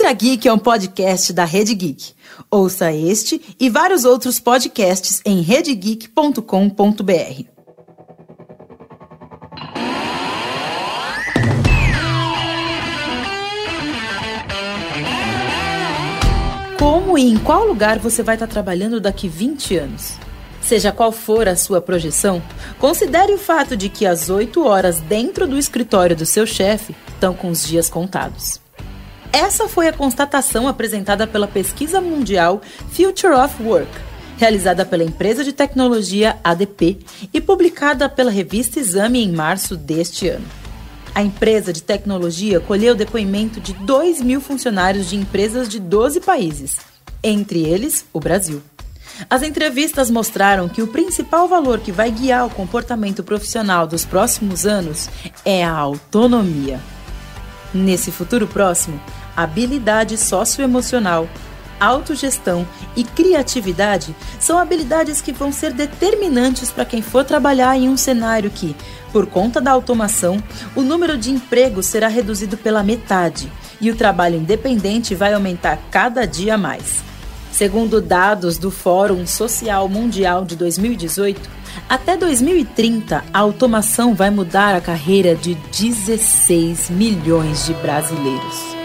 Ultra Geek é um podcast da Rede Geek. Ouça este e vários outros podcasts em redegeek.com.br. Como e em qual lugar você vai estar trabalhando daqui 20 anos? Seja qual for a sua projeção, considere o fato de que as 8 horas dentro do escritório do seu chefe estão com os dias contados. Essa foi a constatação apresentada pela pesquisa mundial Future of Work, realizada pela empresa de tecnologia ADP e publicada pela revista Exame em março deste ano. A empresa de tecnologia colheu depoimento de 2 mil funcionários de empresas de 12 países, entre eles o Brasil. As entrevistas mostraram que o principal valor que vai guiar o comportamento profissional dos próximos anos é a autonomia. Nesse futuro próximo, habilidade socioemocional, autogestão e criatividade são habilidades que vão ser determinantes para quem for trabalhar em um cenário que, por conta da automação, o número de empregos será reduzido pela metade e o trabalho independente vai aumentar cada dia mais. Segundo dados do Fórum Social Mundial de 2018, até 2030 a automação vai mudar a carreira de 16 milhões de brasileiros.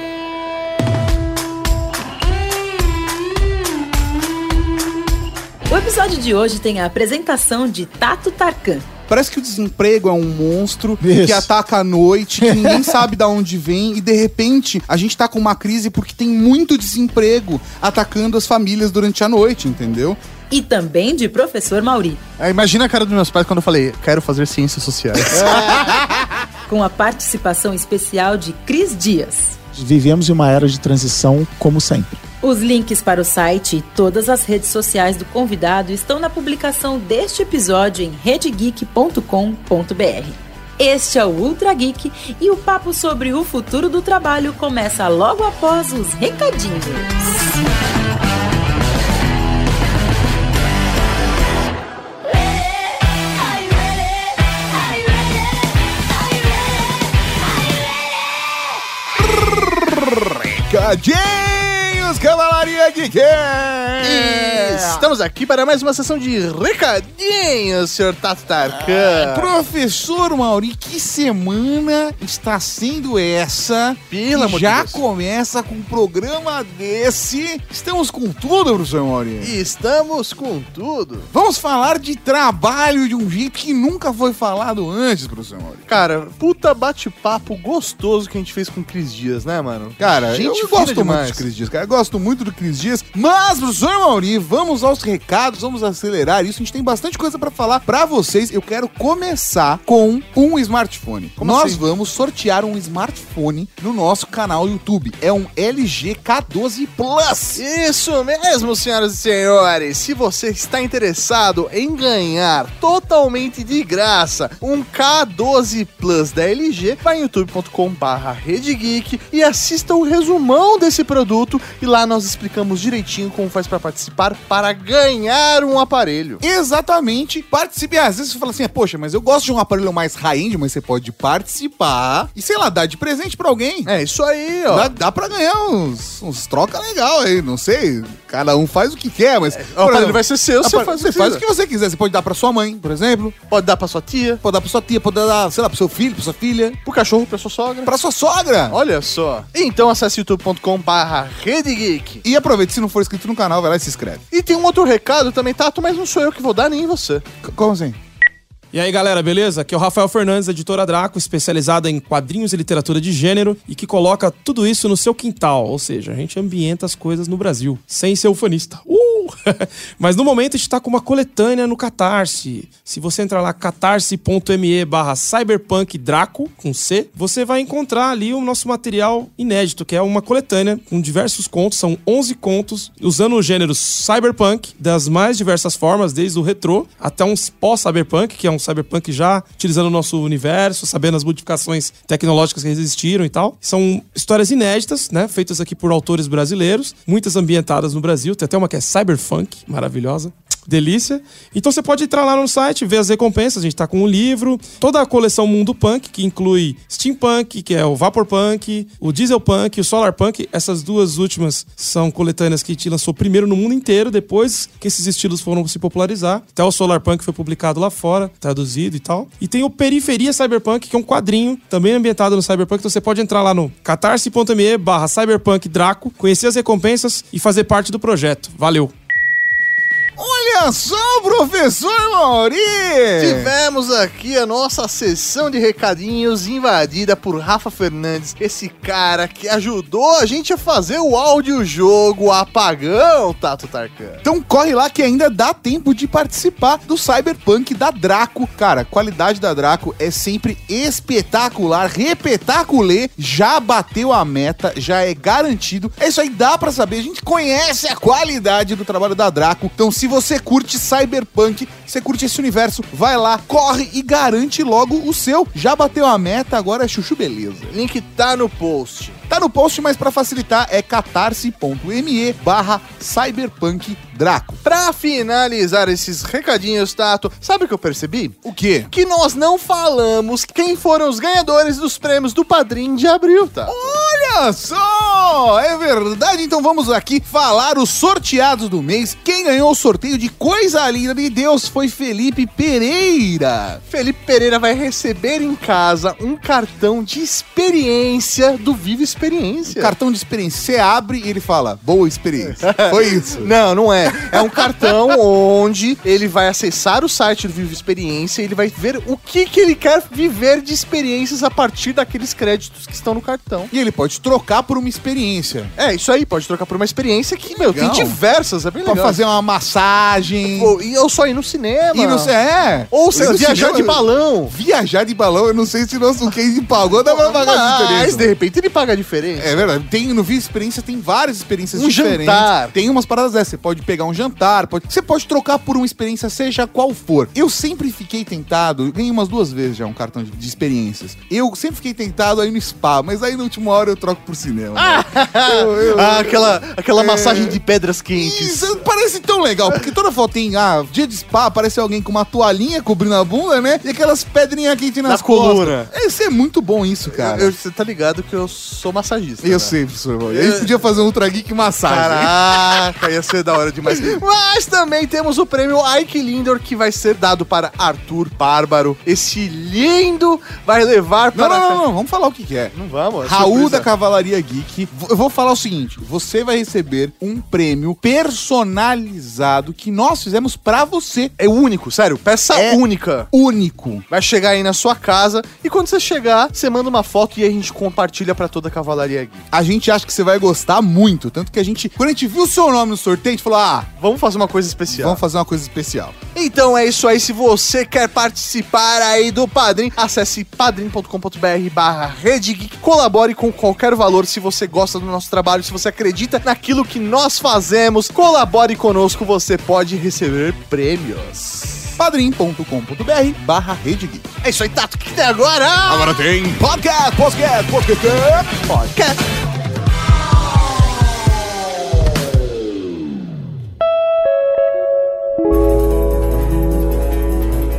O episódio de hoje tem a apresentação de Tato Tarkan. Parece que o desemprego é um monstro Isso. que ataca à noite, que ninguém sabe de onde vem, e de repente a gente tá com uma crise porque tem muito desemprego atacando as famílias durante a noite, entendeu? E também de professor Mauri, É, imagina a cara dos meus pais quando eu falei, quero fazer ciências sociais. com a participação especial de Cris Dias. Vivemos em uma era de transição, como sempre. Os links para o site e todas as redes sociais do convidado estão na publicação deste episódio em redegeek.com.br. Este é o Ultra Geek e o papo sobre o futuro do trabalho começa logo após os recadinhos. Recadinhos, Cavalaria Geek! Estamos aqui para mais uma sessão de recadinhos, senhor Tato Tarkan. Professor Mauri, que semana está sendo essa? Pelo que amor de já Deus. começa com um programa desse. Estamos com tudo, professor Mauri. Estamos com tudo. Vamos falar de trabalho de um jeito que nunca foi falado antes, professor Mauri. Cara, puta bate-papo gostoso que a gente fez com o Cris Dias, né, mano? Cara, gente eu gosto muito demais. do Cris Dias, cara. Eu gosto muito do Cris Dias. Mas, professor Mauri, vamos aos recados, vamos acelerar isso. A gente tem bastante coisa pra falar pra vocês. Eu quero começar com um smartphone. Como Nós assim? vamos sortear um smartphone no nosso canal YouTube. É um LG K12 Plus. Isso mesmo, senhoras e senhores. Se você está interessado em ganhar totalmente de graça um K12 Plus da LG, vai em youtube.com/barra redegeek e assista o resumão desse produto. E lá nós explicamos direitinho como faz para participar para ganhar um aparelho. Exatamente. Participe. Às vezes você fala assim, poxa, mas eu gosto de um aparelho mais high-end, mas você pode participar e, sei lá, dar de presente pra alguém. É isso aí, ó. Dá, dá pra ganhar uns, uns troca legal aí, não sei. Cada um faz o que quer, mas. O aparelho vai ser seu, você faz o você que faz o que você quiser. Você pode dar pra sua mãe, por exemplo. Pode dar para sua tia, Pode dar pra sua tia, pode dar, sei lá, pro seu filho, pra sua filha, pro cachorro, para sua sogra. pra sua sogra. Olha só. Então acesse youtube.com/barra redegeek. E aproveite, se não for inscrito no canal, vai lá e se inscreve. E tem um outro recado também, Tato, mas não sou eu que vou dar, nem você. C- Como assim? E aí, galera, beleza? Aqui é o Rafael Fernandes, editora Draco, especializada em quadrinhos e literatura de gênero e que coloca tudo isso no seu quintal, ou seja, a gente ambienta as coisas no Brasil, sem ser ufanista. Uh! Mas no momento a gente tá com uma coletânea no Catarse. Se você entrar lá, catarse.me barra cyberpunkdraco, com C, você vai encontrar ali o nosso material inédito, que é uma coletânea com diversos contos, são 11 contos, usando o gênero cyberpunk, das mais diversas formas, desde o retrô até um pós-cyberpunk, que é um cyberpunk já utilizando o nosso universo, sabendo as modificações tecnológicas que existiram e tal. São histórias inéditas, né? Feitas aqui por autores brasileiros, muitas ambientadas no Brasil. Tem até uma que é cyberfunk, maravilhosa. Delícia. Então você pode entrar lá no site, ver as recompensas. A gente tá com um livro, toda a coleção Mundo Punk, que inclui Steampunk, que é o Vapor Punk, o Diesel Punk, o Solar Punk. Essas duas últimas são coletâneas que a gente lançou primeiro no mundo inteiro, depois que esses estilos foram se popularizar. Até o Solar Punk foi publicado lá fora, traduzido e tal. E tem o Periferia Cyberpunk, que é um quadrinho também ambientado no Cyberpunk. Então você pode entrar lá no catarse.me barra Cyberpunk Draco, conhecer as recompensas e fazer parte do projeto. Valeu! Olha só, professor Mauri! Tivemos aqui a nossa sessão de recadinhos invadida por Rafa Fernandes, esse cara que ajudou a gente a fazer o audiojogo Apagão, Tato Tarkan. Então corre lá que ainda dá tempo de participar do Cyberpunk da Draco. Cara, a qualidade da Draco é sempre espetacular, repetaculê, já bateu a meta, já é garantido. É isso aí, dá pra saber, a gente conhece a qualidade do trabalho da Draco. Então se você curte Cyberpunk, você curte esse universo, vai lá, corre e garante logo o seu. Já bateu a meta, agora é chuchu beleza. Link tá no post. Tá no post, mas pra facilitar é catarse.me barra cyberpunk Draco. Pra finalizar esses recadinhos, Tato, sabe o que eu percebi? O quê? Que nós não falamos quem foram os ganhadores dos prêmios do Padrim de abril, Tato. Olha só! É verdade, então vamos aqui falar os sorteados do mês. Quem ganhou o sorteio de coisa linda de Deus foi Felipe Pereira. Felipe Pereira vai receber em casa um cartão de experiência do Vive Experiência. O cartão de experiência, você abre e ele fala, boa experiência. Foi isso. Não, não é. É um cartão onde ele vai acessar o site do Vive Experiência e ele vai ver o que, que ele quer viver de experiências a partir daqueles créditos que estão no cartão. E ele pode trocar por uma experiência. É, isso aí, pode trocar por uma experiência que, meu, tem Legal. diversas, é bem Pra legal. fazer uma massagem. Ou, e eu só ir no cinema. E sei, é. Ou seja, no viajar cinema- de balão. Viajar de balão, eu não sei se nosso case pagou, dá pra pagar essa Mas, de repente, ele paga a diferença. É verdade. Tem, no Via Experiência tem várias experiências Um diferentes. jantar. Tem umas paradas dessas. Você pode pegar um jantar, pode... você pode trocar por uma experiência, seja qual for. Eu sempre fiquei tentado, eu ganhei umas duas vezes já um cartão de, de experiências. Eu sempre fiquei tentado aí no spa, mas aí na última hora eu troco por cinema. Eu- eu- Ah, aquela, aquela É. massagem de pedras quentes. Isso parece tão legal, porque toda foto tem, ah, dia de spa, aparece alguém com uma toalhinha cobrindo a bunda, né? E aquelas pedrinhas quentes nas Na costas. coluna. Isso é muito bom isso, cara. Eu- Você tá ligado que eu sou massagista. Eu né? sei, professor. A gente podia fazer um Ultra Geek massagem. Caraca, ia ser da hora demais. Mas também temos o prêmio Ike Lindor, que vai ser dado para Arthur Bárbaro. Esse lindo vai levar Não, para... não, não, não, vamos falar o que, que é. Não vamos. é Raul surpresa. da Cavalaria Geek. Eu vou falar o seguinte: você vai receber um prêmio personalizado que nós fizemos pra você. É único, sério. Peça É. única. Único. Vai chegar aí na sua casa e quando você chegar, você manda uma foto e a gente compartilha pra toda a Cavalaria Geek. A gente acha que você vai gostar muito. Tanto que a gente, quando a gente viu o seu nome no sorteio, a gente falou: ah, Vamos fazer uma coisa especial. vamos fazer uma coisa especial. Então é isso aí. Se você quer participar aí do Padrim, acesse padrim.com.br barra Rede Geek. Colabore com qualquer valor se você gosta do nosso trabalho, se você acredita naquilo que nós fazemos. Colabore conosco, você pode receber prêmios. padrim.com.br barra Rede Geek. É isso aí, Tato. O que tem agora? Agora tem podcast, podcast, podcast. Podcast.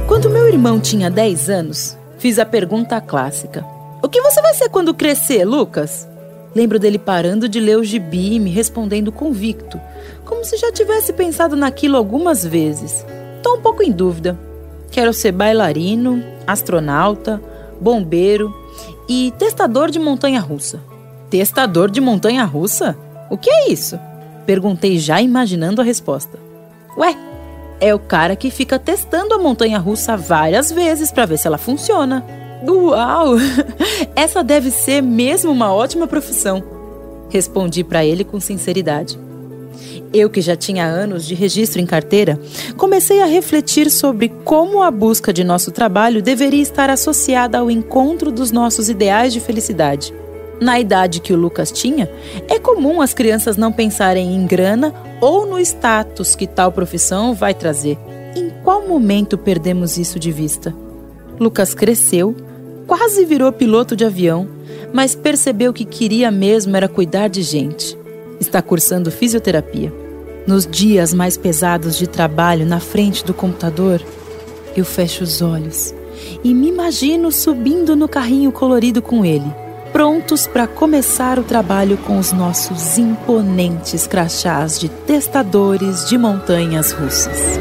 Quando meu irmão tinha 10 anos, fiz a pergunta clássica: O que você vai ser quando crescer, Lucas? Lembro dele parando de ler o gibi e me respondendo convicto, como se já tivesse pensado naquilo algumas vezes. Tô um pouco em dúvida. Quero ser bailarino, astronauta, bombeiro e testador de montanha-russa. Testador de montanha-russa? O que é isso? Perguntei já imaginando a resposta. Ué, é o cara que fica testando a montanha russa várias vezes para ver se ela funciona. Uau! Essa deve ser mesmo uma ótima profissão. Respondi para ele com sinceridade. Eu, que já tinha anos de registro em carteira, comecei a refletir sobre como a busca de nosso trabalho deveria estar associada ao encontro dos nossos ideais de felicidade. Na idade que o Lucas tinha, é comum as crianças não pensarem em grana ou no status que tal profissão vai trazer. Em qual momento perdemos isso de vista? Lucas cresceu, quase virou piloto de avião, mas percebeu que queria mesmo era cuidar de gente. Está cursando fisioterapia. Nos dias mais pesados de trabalho na frente do computador, eu fecho os olhos e me imagino subindo no carrinho colorido com ele, prontos para começar o trabalho com os nossos imponentes crachás de testadores de montanhas russas.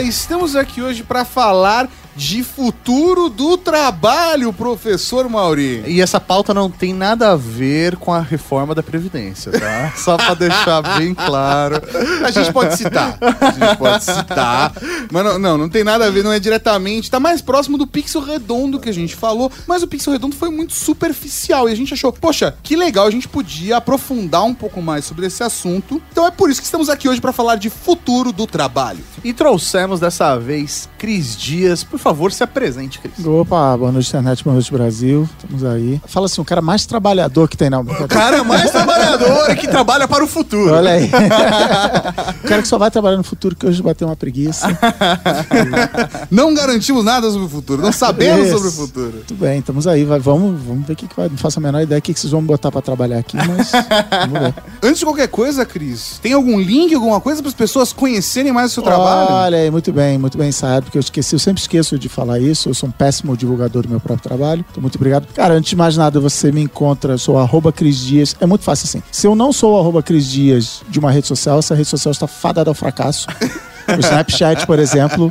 Estamos aqui hoje para falar de futuro do trabalho, professor Mauri. E essa pauta não tem nada a ver com a reforma da Previdência, tá? Só pra deixar bem claro. A gente pode citar, a gente pode citar, mas não, não, não tem nada a ver, não é diretamente, tá mais próximo do pixel redondo que a gente falou, mas o pixel redondo foi muito superficial e a gente achou, poxa, que legal, a gente podia aprofundar um pouco mais sobre esse assunto. Então é por isso que estamos aqui hoje para falar de futuro do trabalho. E trouxemos dessa vez Cris Dias. Por favor, se apresente, Cris. Opa, boa noite, internet, boa noite, Brasil. Estamos aí. Fala assim, o cara mais trabalhador que tem na. O cara mais trabalhador e que trabalha para o futuro. Olha aí. o cara que só vai trabalhar no futuro, que hoje bateu uma preguiça. Não garantimos nada sobre o futuro, não sabemos Isso. sobre o futuro. Muito bem, estamos aí. Vai, vamos, vamos ver o que, que vai. Não faço a menor ideia do que, que vocês vão botar pra trabalhar aqui, mas vamos ver. Antes de qualquer coisa, Cris, tem algum link, alguma coisa para as pessoas conhecerem mais o seu trabalho? Olha aí, muito bem, muito bem ensaiado, porque eu esqueci, eu sempre esqueço de falar isso. Eu sou um péssimo divulgador do meu próprio trabalho. Então, muito obrigado. Cara, antes de mais nada, você me encontra, sou arroba Cris Dias. É muito fácil assim. Se eu não sou o arroba Cris Dias de uma rede social, essa rede social está fadada ao fracasso. O Snapchat, por exemplo,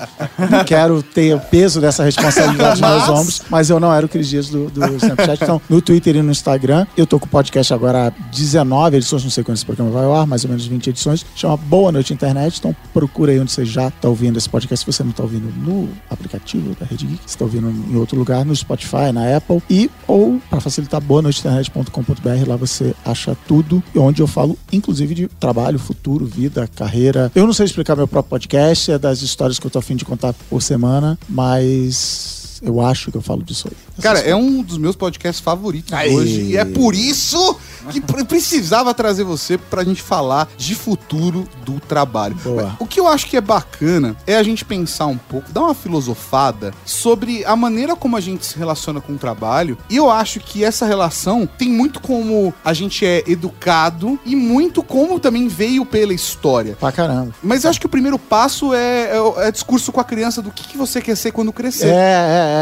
não quero ter o peso dessa responsabilidade nos meus ombros, mas eu não era o Cris Dias do, do Snapchat. Então, no Twitter e no Instagram, eu tô com o podcast agora há 19 edições, não sei quando esse programa vai ao ar, mais ou menos 20 edições. Chama Boa Noite Internet. Então, procura aí onde você já tá ouvindo esse podcast. Se você não tá ouvindo no aplicativo da Rede Geek, você tá ouvindo em outro lugar, no Spotify, na Apple. E, ou, para facilitar, boanoiteinternet.com.br, lá você acha tudo, onde eu falo, inclusive, de trabalho, futuro, vida, carreira. Eu não sei explicar meu próprio podcast, é das histórias que eu tô afim de contar por semana, mas eu acho que eu falo disso aí. Cara, é um dos meus podcasts favoritos Aí. hoje. E é por isso que pre- precisava trazer você pra gente falar de futuro do trabalho. Boa. O que eu acho que é bacana é a gente pensar um pouco, dar uma filosofada sobre a maneira como a gente se relaciona com o trabalho. E eu acho que essa relação tem muito como a gente é educado e muito como também veio pela história. Pra caramba. Mas eu acho que o primeiro passo é, é, é discurso com a criança do que, que você quer ser quando É, crescer. é,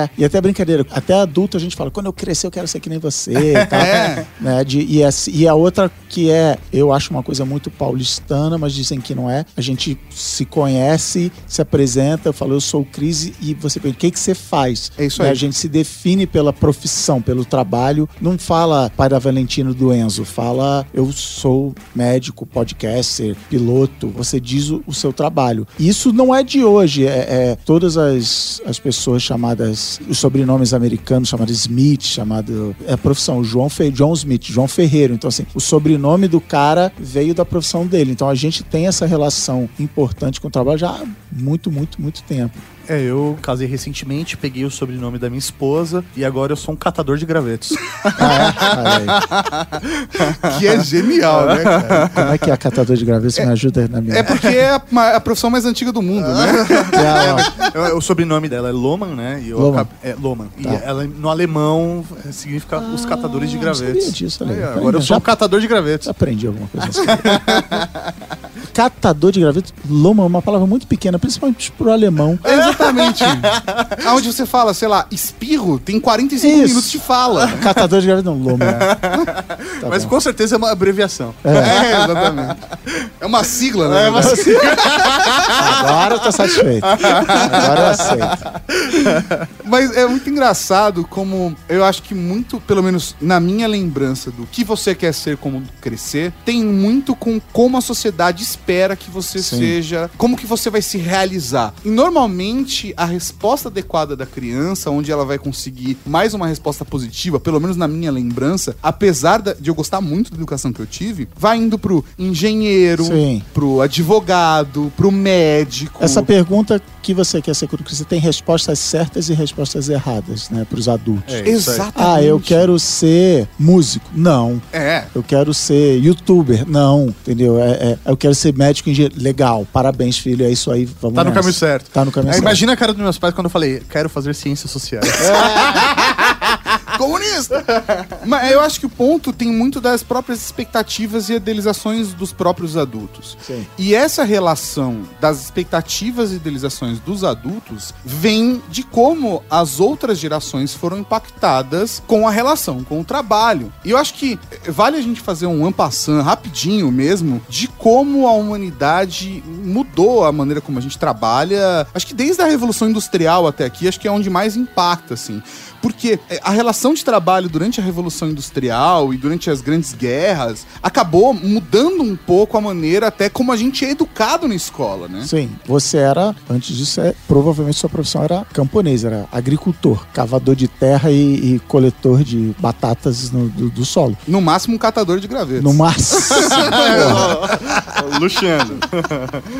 é. E até brincadeira. Até adulto a gente fala, quando eu crescer eu quero ser que nem você e tal. É. Né, de, e, essa- e a outra que é, eu acho uma coisa muito paulistana, mas dizem que não é. A gente se conhece, se apresenta, eu falo, eu sou o Cris e você pergunta, o que, que você faz? É isso Né, aí. A gente se define pela profissão, pelo trabalho. Não fala pai da Valentino do Enzo, fala eu sou médico, podcaster, piloto. Você diz o, o seu trabalho. Isso não é de hoje. É, é todas as, as pessoas chamadas, os sobrenomes americanos chamados Smith, chamado é a profissão. João Fe, Smith, João Ferreiro. Então assim, o sobrenome do cara veio da profissão dele. Então a gente tem essa relação importante com o trabalho já há muito, muito, muito tempo. É, eu casei recentemente, peguei o sobrenome da minha esposa e agora eu sou um catador de gravetos. Ah, é? Que é genial, né, cara? Como é que é catador de gravetos? Me ajuda na minha. É porque é a, a profissão mais antiga do mundo, né? É, ó, o sobrenome dela é Loman, né? E eu Loman. É, Loman. E Tá. ela, no alemão, é, significa os catadores de Ah, gravetos. sabia disso, Tá agora eu sou um catador de gravetos. Aprendi alguma coisa assim. Catador de gravetos. Loma é uma palavra muito pequena, principalmente pro alemão. É exatamente. Aonde você fala, sei lá, espirro, tem 45 Isso. minutos de fala. Catador de gravetos, não, loma. Tá Mas bom. com certeza é uma abreviação. É, exatamente. É uma sigla, né? Agora eu tô satisfeito. Agora eu aceito. Mas é muito engraçado como eu acho que muito, pelo menos na minha lembrança do que você quer ser como crescer, tem muito com como a sociedade espera que você Sim. seja, como que você vai se realizar. E normalmente a resposta adequada da criança, onde ela vai conseguir mais uma resposta positiva, pelo menos na minha lembrança, apesar de eu gostar muito da educação que eu tive, vai indo pro engenheiro, Sim. pro advogado, pro médico, médico. Essa pergunta que você quer ser quando você tem respostas certas e respostas erradas, né, para os adultos. É. Exatamente. Ah, eu quero ser músico. Não. É. Eu quero ser youtuber. Não, entendeu? É, é, eu quero ser médico engenheiro. Legal. Parabéns, filho. É isso aí. Vamos Tá no nessa. caminho certo. Tá no caminho É, certo. Imagina a cara dos meus pais quando eu falei, quero fazer ciências sociais. comunista. Mas eu acho que o ponto tem muito das próprias expectativas e idealizações dos próprios adultos. Sim. E essa relação das expectativas e idealizações dos adultos vem de como as outras gerações foram impactadas com a relação com o trabalho. E eu acho que vale a gente fazer um ampassan rapidinho mesmo de como a humanidade mudou a maneira como a gente trabalha. Acho que desde a Revolução Industrial até aqui, acho que é onde mais impacta, assim. Porque eh, a relação de trabalho durante a Revolução Industrial e durante as grandes guerras acabou mudando um pouco a maneira até como a gente é educado na escola, né? Sim, você era, antes disso, é, provavelmente sua profissão era camponês, era agricultor, cavador de terra e, e coletor de batatas no- do, do solo. No máximo um catador de gravetos. No máximo. Luxando.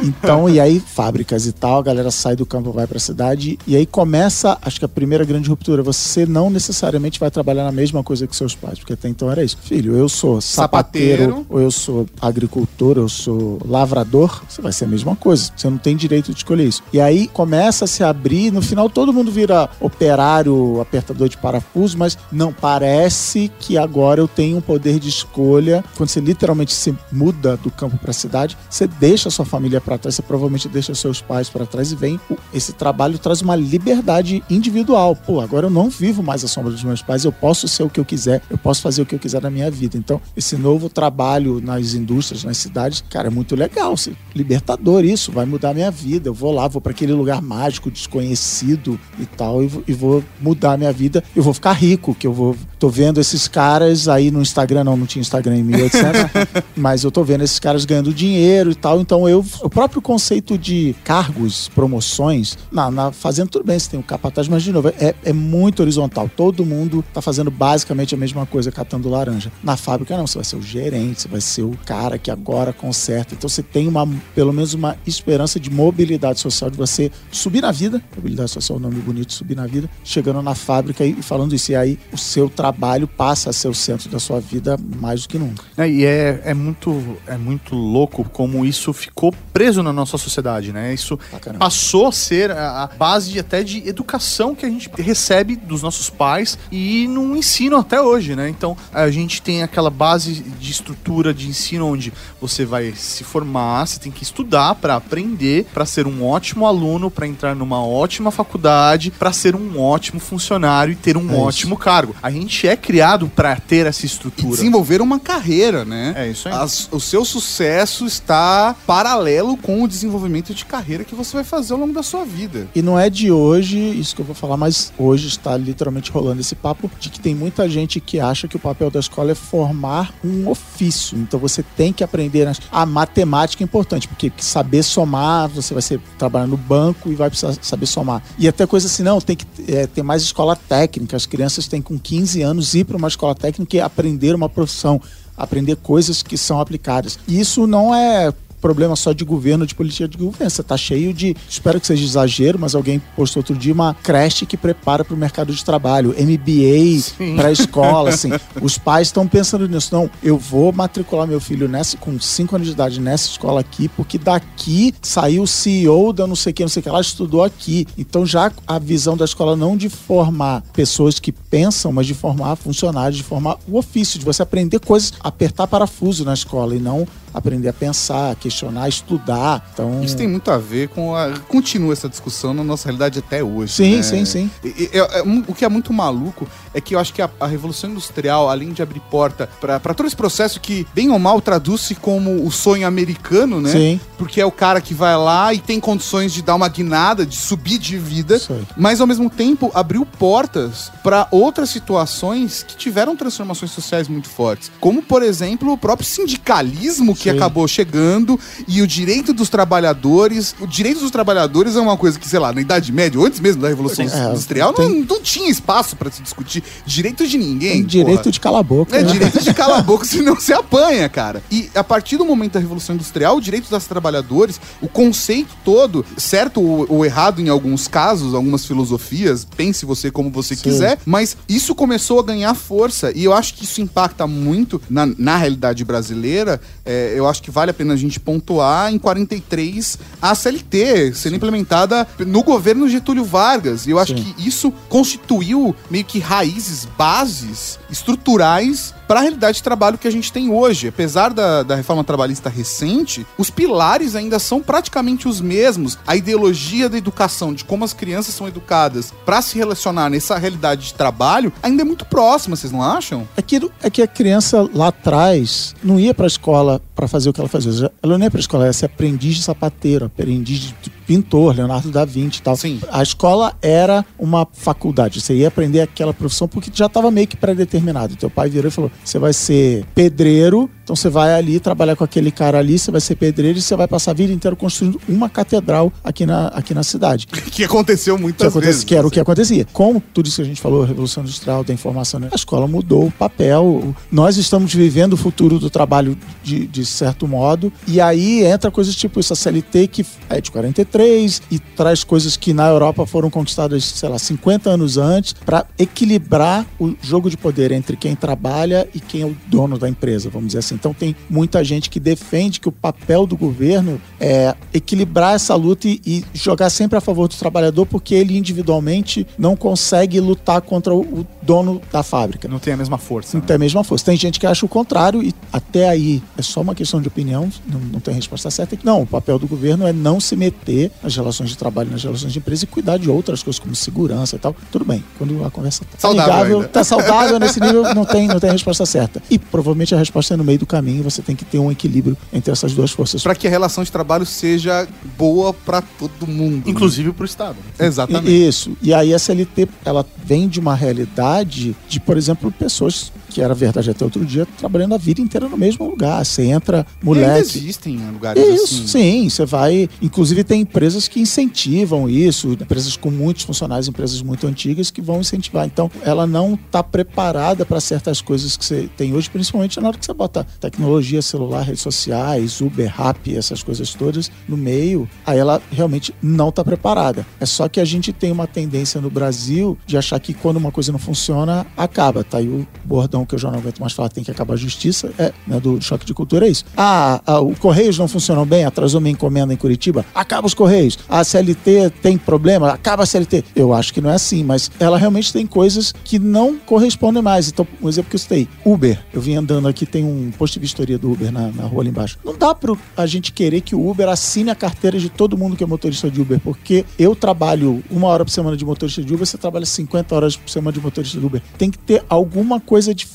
Então, e aí, fábricas e tal, a galera sai do campo, vai pra cidade, e aí começa, acho que a primeira grande ruptura. Você não necessariamente vai trabalhar na mesma coisa que seus pais, porque até então era isso. Filho, eu sou sapateiro, Sapateiro. ou eu sou agricultor, eu sou lavrador, você vai ser a mesma coisa. Você não tem direito de escolher isso. E aí começa a se abrir, no final todo mundo vira operário, apertador de parafuso, mas não parece que agora eu tenho um poder de escolha. Quando você literalmente se muda do campo para a cidade, você deixa a sua família para trás, você provavelmente deixa seus pais para trás e vem. Esse trabalho traz uma liberdade individual. Pô, agora eu não vivo mais à sombra dos meus pais, eu posso ser o que eu quiser, eu posso fazer o que eu quiser na minha vida. Então, esse novo trabalho nas indústrias, nas cidades, cara, é muito legal, libertador isso, vai mudar a minha vida. Eu vou lá, vou para aquele lugar mágico, desconhecido e tal, e vou, e vou mudar a minha vida. Eu vou ficar rico, que eu vou. Tô vendo esses caras aí no Instagram, não, não tinha Instagram em 1800, mas eu tô vendo esses caras ganhando dinheiro e tal. Então, eu. O próprio conceito de cargos, promoções, na, na fazenda tudo bem, você tem o capataz, mas de novo, é, é muito horizontal. Todo mundo tá fazendo basicamente a mesma coisa, catando laranja. Na fábrica, não, você vai ser o gerente, você vai ser o cara que agora conserta. Então, você tem uma, pelo menos uma esperança de mobilidade social, de você subir na vida. Mobilidade social é um nome bonito, subir na vida, chegando na fábrica e falando isso. E aí, o seu trabalho passa a ser o centro da sua vida mais do que nunca. É, e é, é, muito, é muito louco como isso ficou preso na nossa sociedade, né? Isso passou a ser a, a base até de educação que a gente recebe dos nossos pais e no ensino até hoje, né? Então a gente tem aquela base de estrutura de ensino onde você vai se formar, você tem que estudar para aprender, para ser um ótimo aluno, para entrar numa ótima faculdade, para ser um ótimo funcionário e ter um É isso. ótimo cargo. A gente é criado para ter essa E estrutura. desenvolver uma carreira, né? É isso aí. As- o seu sucesso está paralelo com o desenvolvimento de carreira que você vai fazer ao longo da sua vida. E não é de hoje, isso que eu vou falar, mas hoje está literalmente rolando esse papo de que tem muita gente que acha que o papel da escola é formar um ofício. Então você tem que aprender. A matemática é importante, porque saber somar, você vai ser trabalhar no banco e vai precisar saber somar. E até coisa assim, não, tem que é, ter mais escola técnica. As crianças têm com 15 anos ir para uma escola técnica e aprender uma profissão. Aprender coisas que são aplicadas. E isso não é problema só de governo, de política de governo. Você tá cheio de, espero que seja exagero, mas alguém postou outro dia uma creche que prepara para o mercado de trabalho, MBA para escola, assim. Os pais estão pensando nisso. Não, eu vou matricular meu filho nessa com 5 anos de idade nessa escola aqui, porque daqui saiu o CEO da não sei o que, não sei o que, ela estudou aqui. Então já a visão da escola não de formar pessoas que pensam, mas de formar funcionários, de formar o ofício, de você aprender coisas, apertar parafuso na escola e não aprender a pensar, questionar, estudar. Então, Isso tem muito a ver com a. Continua essa discussão na nossa realidade até hoje. Sim, né? sim, sim. E- e- é- é um- o que é muito maluco é que eu acho que a, a Revolução Industrial, além de abrir porta pra todo esse processo que, bem ou mal, traduz-se como o sonho americano, né? Sim. Porque é o cara que vai lá e tem condições de dar uma guinada, de subir de vida. Mas ao mesmo tempo abriu portas para outras situações que tiveram transformações sociais muito fortes, como por exemplo o próprio sindicalismo que que Sim. acabou chegando e o direito dos trabalhadores. O direito dos trabalhadores é uma coisa que, sei lá, na Idade Média, antes mesmo da Revolução É, Industrial, tem- não, não tinha espaço pra se discutir direito de ninguém. Tem direito porra. de calar a boca. É né? direito de calar a boca, senão você apanha, cara. E a partir do momento da Revolução Industrial, o direito das trabalhadores, o conceito todo, certo ou, ou errado em alguns casos, algumas filosofias, pense você como você Sim. quiser, mas isso começou a ganhar força. E eu acho que isso impacta muito na, na realidade brasileira. É, eu acho que vale a pena a gente pontuar em 43 a CLT sendo implementada no governo Getúlio Vargas. E eu acho Sim. que isso constituiu meio que raízes, bases estruturais para a realidade de trabalho que a gente tem hoje. Apesar da, da reforma trabalhista recente, os pilares ainda são praticamente os mesmos. A ideologia da educação, de como as crianças são educadas para se relacionar nessa realidade de trabalho, ainda é muito próxima, vocês não acham? É que, é que a criança lá atrás não ia pra escola pra fazer o que ela fazia. Ela não ia pra escola, ela ia ser aprendiz de sapateiro, aprendiz de pintor, Leonardo da Vinci e tal. Sim. A escola era uma faculdade. Você ia aprender aquela profissão porque já estava meio que pré-determinado. Teu pai virou e falou: você vai ser pedreiro, então você vai ali trabalhar com aquele cara ali, você vai ser pedreiro e você vai passar a vida inteira construindo uma catedral aqui na, aqui na cidade. Que aconteceu que, muitas acontece, vezes. que era o que acontecia. Com tudo isso que a gente falou, a Revolução Industrial, da informação, né? a escola mudou o papel. Nós estamos vivendo o futuro do trabalho de, de certo modo. E aí entra coisas tipo isso, a CLT, que é de 43 e traz coisas que na Europa foram conquistadas, sei lá, 50 anos antes, para equilibrar o jogo de poder entre quem trabalha e quem é o dono da empresa, vamos dizer assim. Então tem muita gente que defende que o papel do governo é equilibrar essa luta e, e jogar sempre a favor do trabalhador, porque ele individualmente não consegue lutar contra o, o dono da fábrica. Não tem a mesma força. Não né? tem a mesma força. Tem gente que acha o contrário e até aí é só uma questão de opinião, não, não tem resposta certa. Não, o papel do governo é não se meter nas relações de trabalho, nas relações de empresa e cuidar de outras coisas como segurança e tal. Tudo bem, quando a conversa tá Saudável amigável, tá saudável nesse nível, não tem, não tem a resposta certa. E provavelmente a resposta é no meio do caminho, você tem que ter um equilíbrio entre essas duas forças. Para que a relação de trabalho seja boa para todo mundo. né? Inclusive pro Estado. né? Exatamente. E- Isso. E aí a CLT, ela vem de uma realidade de, por exemplo, pessoas que era verdade até outro dia, trabalhando a vida inteira no mesmo lugar. Você entra, moleque. existem lugares Isso, assim. sim, você vai. Inclusive, tem empresas que incentivam isso, empresas com muitos funcionários, empresas muito antigas que vão incentivar. Então, ela não está preparada para certas coisas que você tem hoje, principalmente na hora que você bota tecnologia, celular, redes sociais, Uber, Rap, essas coisas todas no meio. Aí ela realmente não está preparada. É só que a gente tem uma tendência no Brasil de achar que quando uma coisa não funciona, acaba. Tá aí o bordão que eu já não aguento mais falar, tem que acabar a justiça, é, né, do choque de cultura é isso. Ah, ah, o Correios não funcionam bem, atrasou minha encomenda em Curitiba, acaba os Correios. A CLT tem problema, acaba a CLT. Eu acho que não é assim, mas ela realmente tem coisas que não correspondem mais. Então, um exemplo que eu citei, Uber. Eu vim andando aqui, tem um posto de vistoria do Uber na, na rua ali embaixo. Não dá pra a gente querer que o Uber assine a carteira de todo mundo que é motorista de Uber, porque eu trabalho uma hora por semana de motorista de Uber, você trabalha 50 horas por semana de motorista de Uber. Tem que ter alguma coisa diferente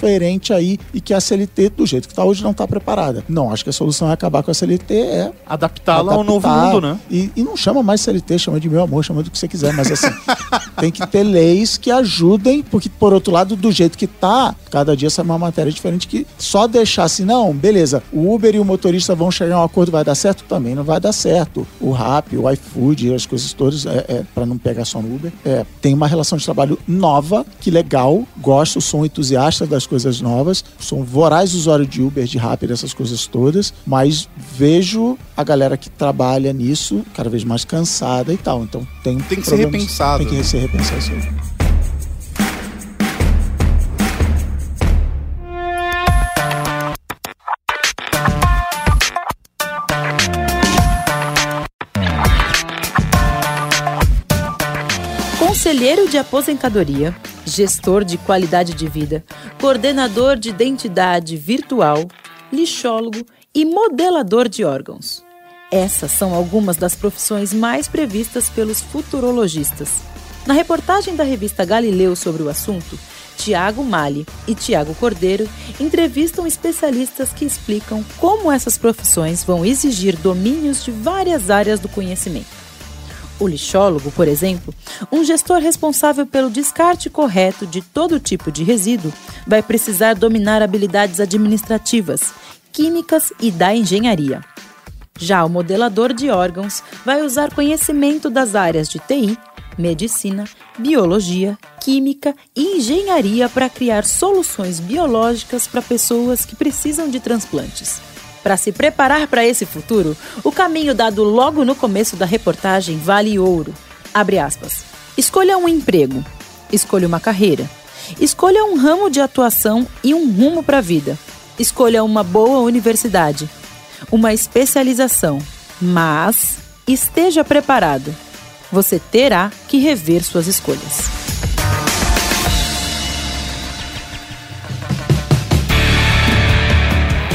aí e que a CLT, do jeito que tá hoje, não tá preparada. Não, acho que a solução é acabar com a CLT, é Adaptá-la ao novo mundo, né? E, e não chama mais CLT, chama de meu amor, chama do que você quiser, mas assim, tem que ter leis que ajudem, porque por outro lado, do jeito que tá, cada dia sai uma matéria diferente que só deixar assim, não, beleza, o Uber e o motorista vão chegar a um acordo, vai dar certo? Também não vai dar certo. O Rap, o iFood, as coisas todas, é, é, para não pegar só no Uber, é, tem uma relação de trabalho nova, que legal, gosto, sou um entusiasta das coisas novas, sou um voraz usuário de Uber, de Rap, dessas coisas todas, mas vejo a galera que trabalha nisso cada vez mais cansada e tal. Então tem, Tem que ser repensado. Tem que ser repensado isso aí. Conselheiro de aposentadoria, gestor de qualidade de vida, coordenador de identidade virtual, lixólogo e modelador de órgãos. Essas são algumas das profissões mais previstas pelos futurologistas. Na reportagem da revista Galileu sobre o assunto, Tiago Mali e Tiago Cordeiro entrevistam especialistas que explicam como essas profissões vão exigir domínios de várias áreas do conhecimento. O lixólogo, por exemplo, um gestor responsável pelo descarte correto de todo tipo de resíduo, vai precisar dominar habilidades administrativas, químicas e da engenharia. Já o modelador de órgãos vai usar conhecimento das áreas de TI, medicina, biologia, química e engenharia para criar soluções biológicas para pessoas que precisam de transplantes. Para se preparar para esse futuro, o caminho dado logo no começo da reportagem vale ouro. Abre aspas. Escolha um emprego. Escolha uma carreira. Escolha um ramo de atuação e um rumo para a vida. Escolha uma boa universidade. Uma especialização. Mas esteja preparado. Você terá que rever suas escolhas.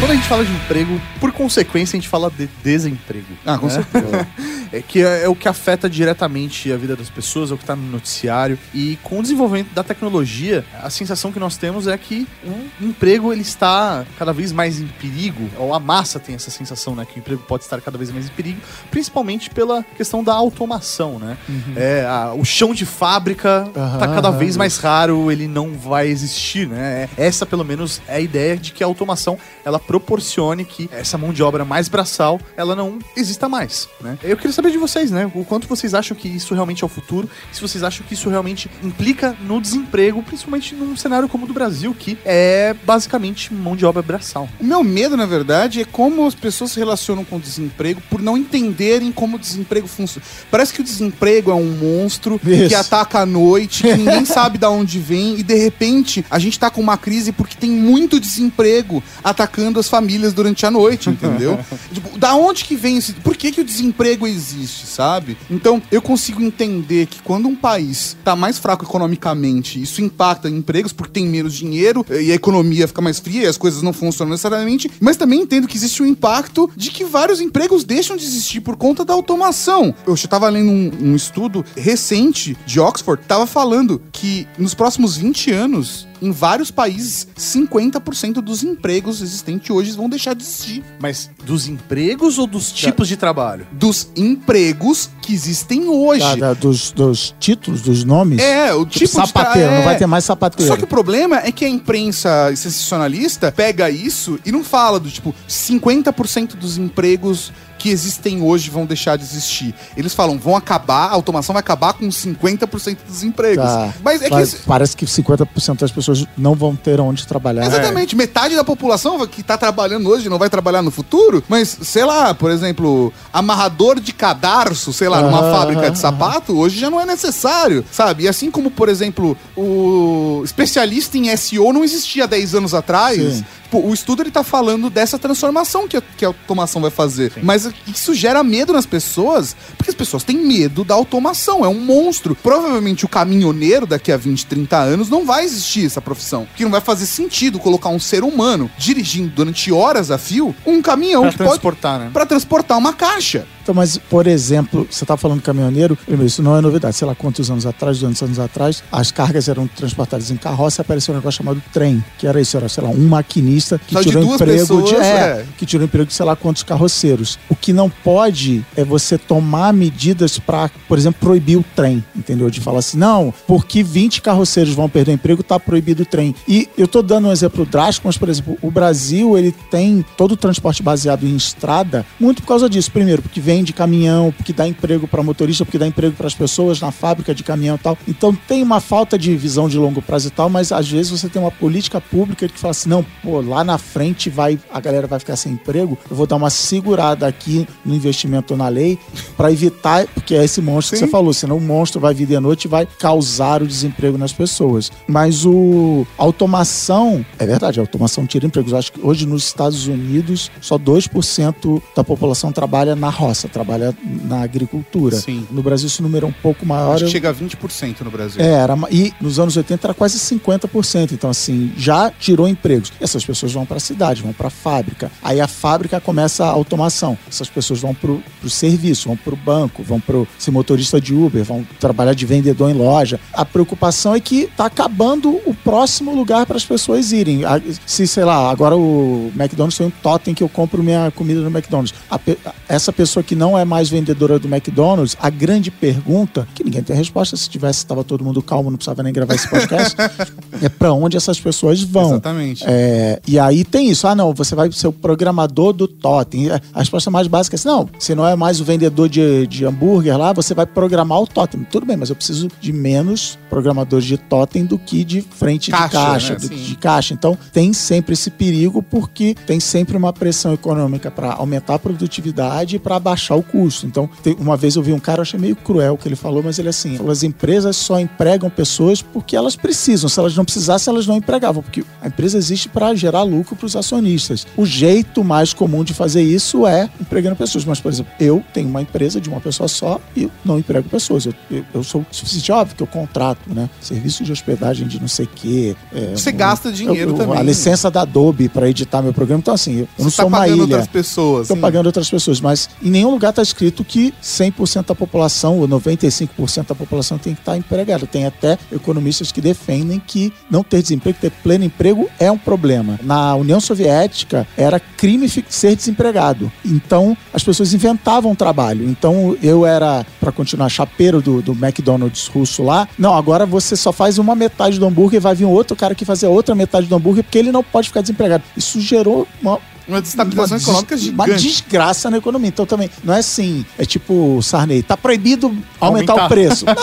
Quando a gente fala de emprego, por consequência, a gente fala de desemprego. Ah, com né? certeza. É que é, é o que afeta diretamente a vida das pessoas, é o que está no noticiário. E com o desenvolvimento da tecnologia, a sensação que nós temos é que o emprego ele está cada vez mais em perigo, ou a massa tem essa sensação, né, que o emprego pode estar cada vez mais em perigo, principalmente pela questão da automação, né? É, a- o chão de fábrica Aham, tá cada vez mais raro, ele não vai existir, né? É- Essa, pelo menos, é a ideia de que a automação ela proporcione que essa mão de obra mais braçal ela não exista mais, né? Eu queria saber de vocês, né? O quanto vocês acham que isso realmente é o futuro, se vocês acham que isso realmente implica no desemprego, principalmente num cenário como o do Brasil, que é basicamente mão de obra braçal. O meu medo, na verdade, é como as pessoas se relacionam com o desemprego por não entenderem como o desemprego funciona. Parece que o desemprego é um monstro Isso. que ataca à noite, que ninguém sabe de onde vem, e de repente a gente tá com uma crise porque tem muito desemprego atacando as famílias durante a noite, entendeu? tipo, da onde que vem esse. Por que, que o desemprego existe, sabe? Então, eu consigo entender que quando um país tá mais fraco economicamente, isso impacta em empregos porque tem menos dinheiro eh, e a economia fica mais fria e as coisas não funcionam necessariamente, mas também entendo que existe o impacto de que vários empregos deixam de existir por conta da automação. Eu já tava lendo um, um estudo recente de Oxford, tava falando que nos próximos 20 anos, em vários países, 50% dos empregos existentes hoje vão deixar de existir. Mas dos empregos ou dos tipos de trabalho? Dos empregos que existem hoje. Da- da- dos, dos títulos, dos nomes. É, o tipo, tipo, de sapateiro, não é. vai ter mais sapateiro. Só que o problema é que a imprensa sensacionalista pega isso e não fala do tipo 50% dos empregos que existem hoje vão deixar de existir. Eles falam, vão acabar, a automação vai acabar com 50% dos empregos. Tá. Mas é que Mas Parece que 50% das pessoas não vão ter onde trabalhar. Exatamente, metade da população que tá trabalhando hoje não vai trabalhar no futuro, mas, sei lá, por exemplo, amarrador de cadarço, sei lá, numa fábrica de sapato, hoje já não é necessário, sabe? E assim como, por exemplo, o especialista em SEO não existia 10 anos atrás, Sim. Tipo, o estudo ele tá falando dessa transformação que a, que a automação vai fazer. Mas isso gera medo nas pessoas, porque as pessoas têm medo da automação, é um monstro. Provavelmente o caminhoneiro daqui a 20, 30 anos não vai existir essa profissão, que não vai fazer sentido colocar um ser humano dirigindo durante horas a fio um caminhão Pra que pode transportar, né? para transportar uma caixa. Então, mas, por exemplo, você tá falando caminhoneiro, primeiro, isso não é novidade. Sei lá quantos anos atrás, 200 anos atrás, as cargas eram transportadas em carroça e apareceu um negócio chamado trem, que era isso, era, sei lá, um maquinista que Só tirou emprego pessoas, de. É, é. que tirou emprego de sei lá quantos carroceiros. O que não pode é você tomar medidas para, por exemplo, proibir o trem, entendeu? De falar assim, não, porque 20 carroceiros vão perder emprego, tá proibido o trem. E eu tô dando um exemplo drástico, mas, por exemplo, o Brasil, ele tem todo o transporte baseado em estrada, muito por causa disso. Primeiro, porque vem de caminhão, porque dá emprego para motorista, porque dá emprego para as pessoas na fábrica de caminhão e tal. Então tem uma falta de visão de longo prazo e tal, mas às vezes você tem uma política pública que fala assim, não, pô, lá na frente vai a galera vai ficar sem emprego, eu vou dar uma segurada aqui no investimento na lei para evitar, porque é esse monstro que Sim. você falou, senão o monstro vai vir de noite e vai causar o desemprego nas pessoas. Mas o a automação, é verdade, a automação tira empregos. Eu acho que hoje nos Estados Unidos só 2% da população trabalha na roça, trabalha na agricultura. Sim. No Brasil esse número é um pouco maior. Acho que chega a 20% no Brasil. é, era, e nos anos 80 era quase 50%. Então, assim, já tirou empregos. E essas pessoas vão para a cidade, vão para a fábrica. Aí a fábrica começa a automação. Essas pessoas vão para o serviço, vão para o banco, vão para ser motorista de Uber, vão trabalhar de vendedor em loja. A preocupação é que está acabando o próximo lugar para as pessoas irem. Se, sei lá, agora o McDonald's tem um totem que eu compro minha comida no McDonald's. A essa pessoa que não é mais vendedora do McDonald's, a grande pergunta, que ninguém tem resposta, se tivesse, estava todo mundo calmo, não precisava nem gravar esse podcast, é para onde essas pessoas vão. Exatamente. É, e aí tem isso. Ah, não, você vai ser o programador do totem. A resposta mais básica é assim, não, você não é mais o vendedor de, de hambúrguer lá, você vai programar o totem. Tudo bem, mas eu preciso de menos programadores de totem do que de frente Caixa, de caixa, né? do- de caixa. Então, tem sempre esse perigo porque tem sempre uma pressão econômica para aumentar a produtividade e para baixar o custo. Então, tem- uma vez eu vi um cara, eu achei meio cruel o que ele falou, mas ele assim, falou, as empresas só empregam pessoas porque elas precisam. Se elas não precisassem, elas não empregavam, porque a empresa existe para gerar lucro para os acionistas. O jeito mais comum de fazer isso é empregando pessoas. Mas, por exemplo, eu tenho uma empresa de uma pessoa só e não emprego pessoas. Eu, eu, eu sou suficiente, óbvio que eu contrato, né? Serviço de hospedagem de não sei o quê. é, Você um- gasta dinheiro eu- eu- também. A licença da Adobe para editar meu programa. Então, assim, eu não Você sou tá uma pagando ilha. outras pessoas. Estou pagando outras pessoas, mas em nenhum lugar está escrito que 100% da população, ou 95% da população tem que estar empregada. Tem até economistas que defendem que não ter desemprego, ter pleno emprego é um problema. Na União Soviética era crime ser desempregado. Então as pessoas inventavam trabalho. Então eu era, para continuar, chapeiro do, do McDonald's russo lá. Não, agora você só faz uma metade do hambúrguer e vai vir outro cara que fazer outra metade do hambúrguer porque ele não pode ficar desempregado. Isso gerou uma Uma destabilização uma des- econômica Uma gigante. desgraça na economia. Então também, não é assim, é tipo o Sarney, tá proibido aumentar, Aumentar. o preço.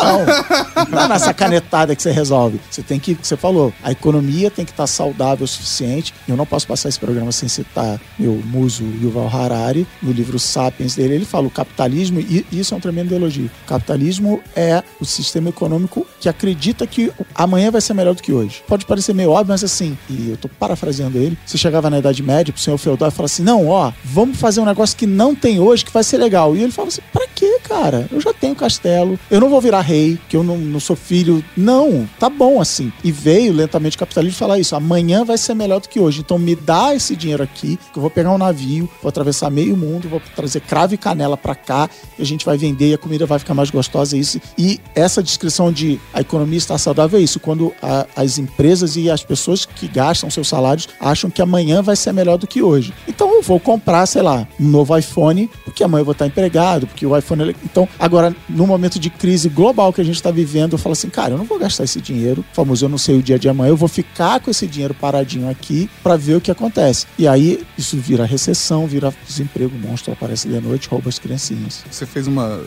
Não, não é nessa canetada que você resolve. Você tem que, você falou, a economia tem que estar saudável o suficiente. Eu não posso passar esse programa sem citar meu muso Yuval Harari, no livro Sapiens dele, ele fala o capitalismo, e isso é um tremendo elogio. O capitalismo é o sistema econômico que acredita que amanhã vai ser melhor do que hoje. Pode parecer meio óbvio, mas assim, e eu tô parafraseando ele, você chegava na Idade Média pro senhor feudal e falava assim, não, ó, vamos fazer um negócio que não tem hoje, que vai ser legal. E ele fala assim, pra quê, cara? Eu já tenho castelo, eu não vou virar rei, que eu não, não sou filho. Não, tá bom assim. E veio lentamente o capitalismo falar isso, amanhã vai ser melhor do que hoje. Então me dá esse dinheiro aqui, que eu vou pegar um navio, vou atravessar meio mundo, vou trazer cravo e canela pra cá, e a gente vai vender e a comida vai ficar mais gostosa. Isso. E essa descrição de a economia está saudável é isso, quando a- as empresas e as pessoas que gastam seus salários acham que amanhã vai ser melhor do que hoje. Então eu vou comprar, sei lá, um novo iPhone, porque amanhã eu vou estar empregado, porque o iPhone Então, agora, no momento de crise global que a gente está vivendo, eu falo assim, cara, eu não vou gastar esse dinheiro, famoso, eu não sei o dia de amanhã, eu vou ficar com esse dinheiro paradinho aqui para ver o que acontece. E aí, isso vira recessão, vira desemprego, monstro aparece de noite, rouba as criancinhas. Você fez uma,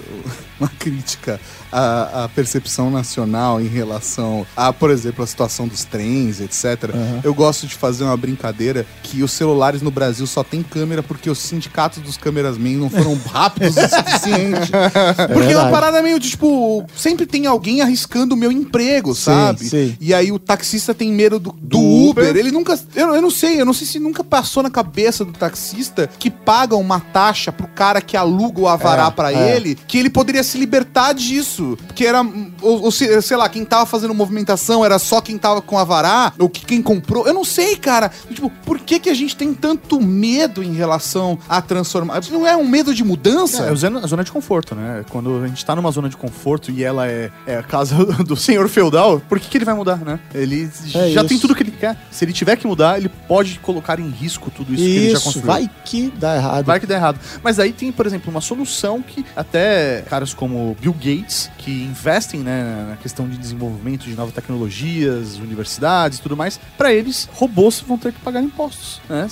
uma crítica à, à percepção nacional em relação a, por exemplo, a situação dos trens, etc. Aham. Eu gosto de fazer uma brincadeira que os celulares no Brasil só tem câmera porque os sindicatos dos cameramen não foram rápidos o suficiente. porque é uma verdade. parada meio de, tipo, sempre tem alguém arriscando o meu emprego, Sim, sabe? sim. E aí o taxista tem medo do, do Do Uber. Uber. Ele nunca. Eu, eu não sei, eu não sei se nunca passou na cabeça do taxista que paga uma taxa pro cara que aluga o avará É, pra é. ele, que ele poderia se libertar disso. Que era. Ou, ou se- sei lá, quem tava fazendo movimentação era só quem tava com avará, ou que quem comprou. Eu não sei, cara. Tipo, por que, que a gente tem tanto medo em relação a transformar? Não é um medo de mudança? É, a zona, a zona de conforto, né? Quando a gente tá numa zona de conforto e ela é, é a casa do senhor feudal, por que, que ele vai mudar, né? Ele É já isso. tem tudo que ele quer. Se ele tiver que mudar, ele pode colocar em risco tudo isso, que ele já Isso, construiu. vai que dá errado. Vai que dá errado. Mas aí tem, por exemplo, uma solução que até caras como Bill Gates, que investem né, na questão de desenvolvimento de novas tecnologias, universidades e tudo mais, pra eles, robôs vão ter que pagar impostos, né?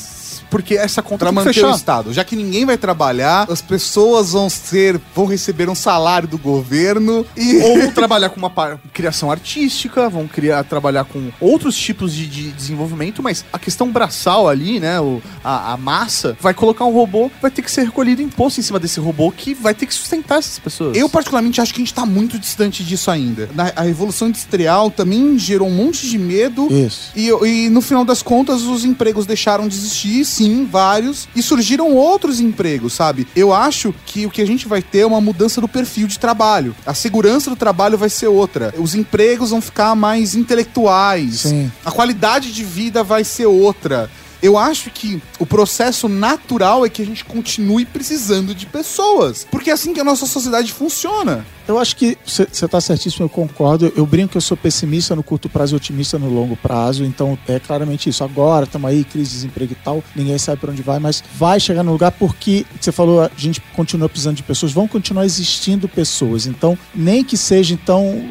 Porque essa conta Pra tem que manter o fechar. Estado. Já que ninguém vai trabalhar, as pessoas vão ser. vão receber um salário do governo e. Ou vão trabalhar com uma par- criação artística, vão criar, trabalhar com outros tipos de, de desenvolvimento, mas a questão braçal ali, né? O, a, a massa, vai colocar um robô, vai ter que ser recolhido imposto em cima desse robô que vai ter que sustentar essas pessoas. Eu, particularmente, acho que a gente tá muito distante disso ainda. Na- a Revolução Industrial também gerou um monte de medo. Isso. E, e no final das contas, os empregos deixaram de existir, sim, vários. E surgiram outros empregos, sabe? Eu acho que o que a gente vai ter é uma mudança do perfil de trabalho. A segurança do trabalho vai ser outra. Os empregos vão ficar mais intelectuais. Sim. A qualidade de vida vai ser outra. Eu acho que o processo natural é que a gente continue precisando de pessoas. Porque é assim que a nossa sociedade funciona. Eu acho que você está certíssimo, eu concordo. Eu brinco que eu sou pessimista no curto prazo e otimista no longo prazo. Então é claramente isso. Agora estamos aí, crise de desemprego e tal, ninguém sabe para onde vai, mas vai chegar no lugar porque você falou, a gente continua precisando de pessoas, vão continuar existindo pessoas. Então, nem que seja, então,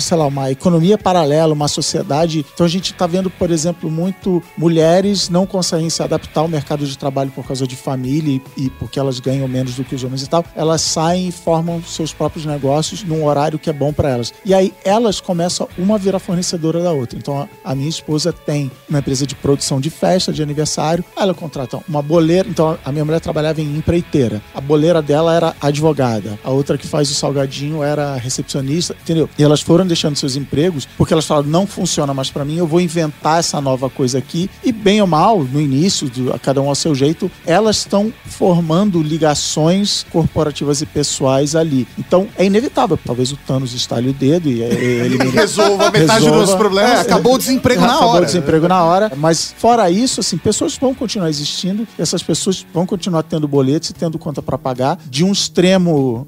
sei lá, uma economia paralela, uma sociedade. Então a gente está vendo, por exemplo, muito mulheres não conseguem se adaptar ao mercado de trabalho por causa de família e, e porque elas ganham menos do que os homens e tal. Elas saem e formam seus próprios negócios num horário que é bom para elas. E aí elas começam uma a virar fornecedora da outra. Então a, minha esposa tem uma empresa de produção de festa, de aniversário. Ela contrata uma boleira. Então a minha mulher trabalhava em empreiteira. A boleira dela era advogada. A outra que faz o salgadinho era recepcionista, entendeu? E elas foram deixando seus empregos porque elas falaram: não funciona mais para mim, eu vou inventar essa nova coisa aqui. E bem ou mal, no início, cada um ao seu jeito, elas estão formando ligações corporativas e pessoais ali. Então é inevitável. Talvez o Thanos estale o dedo e ele resolva metade resolva. dos problemas. É, acabou o desemprego na Acabou hora. o desemprego na hora. Mas fora isso, assim, pessoas vão continuar existindo, essas pessoas vão continuar tendo boletos e tendo conta para pagar. De um extremo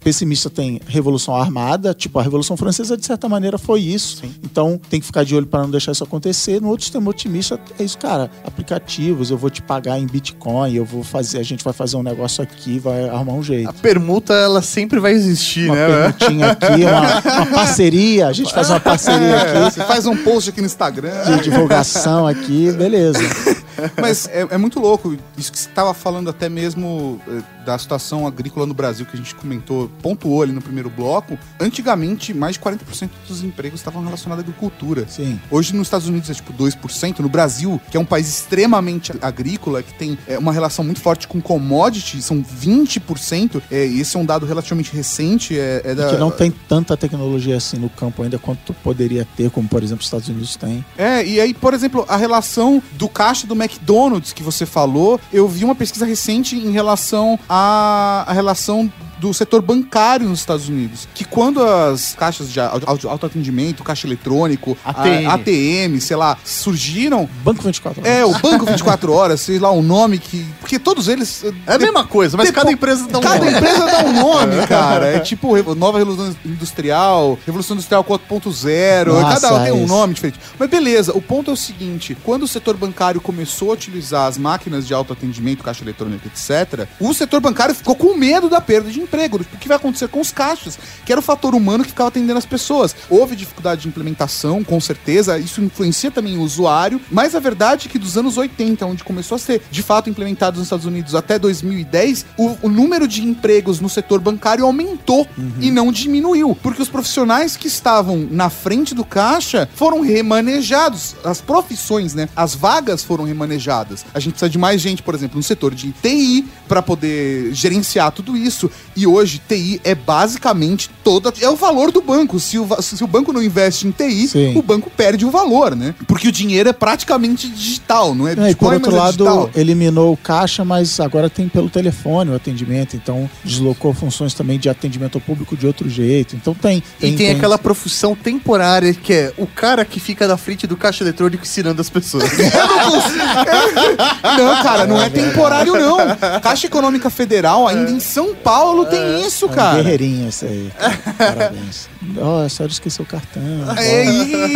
pessimista tem revolução armada, tipo a Revolução Francesa de certa maneira foi isso. Então tem que ficar de olho para não deixar isso acontecer. No outro sistema otimista é isso, cara. Aplicativos, eu vou te pagar em Bitcoin, eu vou fazer, a gente vai fazer um negócio aqui, vai arrumar um jeito. A permuta, ela sempre vai existir, Uma né? permutinha aqui, uma, uma parceria, a gente faz uma parceria É, aqui você faz um post aqui no Instagram. de divulgação aqui, beleza. Mas é, é muito louco. Isso que você estava falando até mesmo eh, da situação agrícola no Brasil, que a gente comentou, pontuou ali no primeiro bloco. Antigamente, mais de 40% dos empregos estavam relacionados à agricultura. Sim. Hoje nos Estados Unidos é tipo 2%. No Brasil, que é um país extremamente agrícola, que tem é, uma relação muito forte com commodity, são 20%. É, e esse é um dado relativamente recente. É, é da, Que não tem tanta tecnologia assim no campo ainda quanto poderia ter, como por exemplo os Estados Unidos tem. É, e aí, por exemplo, a relação do caixa do McDonald's que você falou, eu vi uma pesquisa recente em relação à relação do setor bancário nos Estados Unidos. Que quando as caixas de au- au- autoatendimento, caixa eletrônico, ATM. a- ATM, sei lá, surgiram. Banco 24 horas. É, o Banco 24 Horas, sei lá, um nome que. Porque todos eles. É a mesma coisa, mas cada empresa dá um Cada nome. empresa dá um nome, cara. É tipo nova revolução industrial, revolução industrial 4.0. Nossa, Cada tem um nome diferente. Mas beleza, o ponto é o seguinte: quando o setor bancário começou a utilizar as máquinas de autoatendimento, caixa eletrônica, etc., o setor bancário ficou com medo da perda de emprego. O que vai acontecer com os caixas? Que era o fator humano que ficava atendendo as pessoas. Houve dificuldade de implementação, com certeza. Isso influencia também o usuário. Mas a verdade é que dos anos 80, onde começou a ser de fato implementado nos Estados Unidos até 2010, o, o número de empregos no setor bancário aumentou e não diminuiu. Porque os profissionais que estavam na frente do caixa foram remanejados. As profissões, né? As vagas foram remanejadas. A gente precisa de mais gente, por exemplo, no setor de TI para poder gerenciar tudo isso. E hoje, TI é basicamente toda. É o valor do banco. Se o, se o banco não investe em TI, Sim. o banco perde o valor, né? Porque o dinheiro é praticamente digital, não é É, e por Bitcoin, outro é lado, digital. eliminou o caixa, mas agora tem pelo telefone o atendimento, então deslocou funções também de atendimento ao público de outro jeito. Então tem. E tem aquela profissão temporária que é o cara que fica na frente do caixa eletrônico ensinando as pessoas. Não, cara, não é temporário, não. Caixa Econômica Federal, ainda em São Paulo, tem isso, É um cara. guerreirinho esse aí. Parabéns. Ó, a senhora esqueceu o cartão. É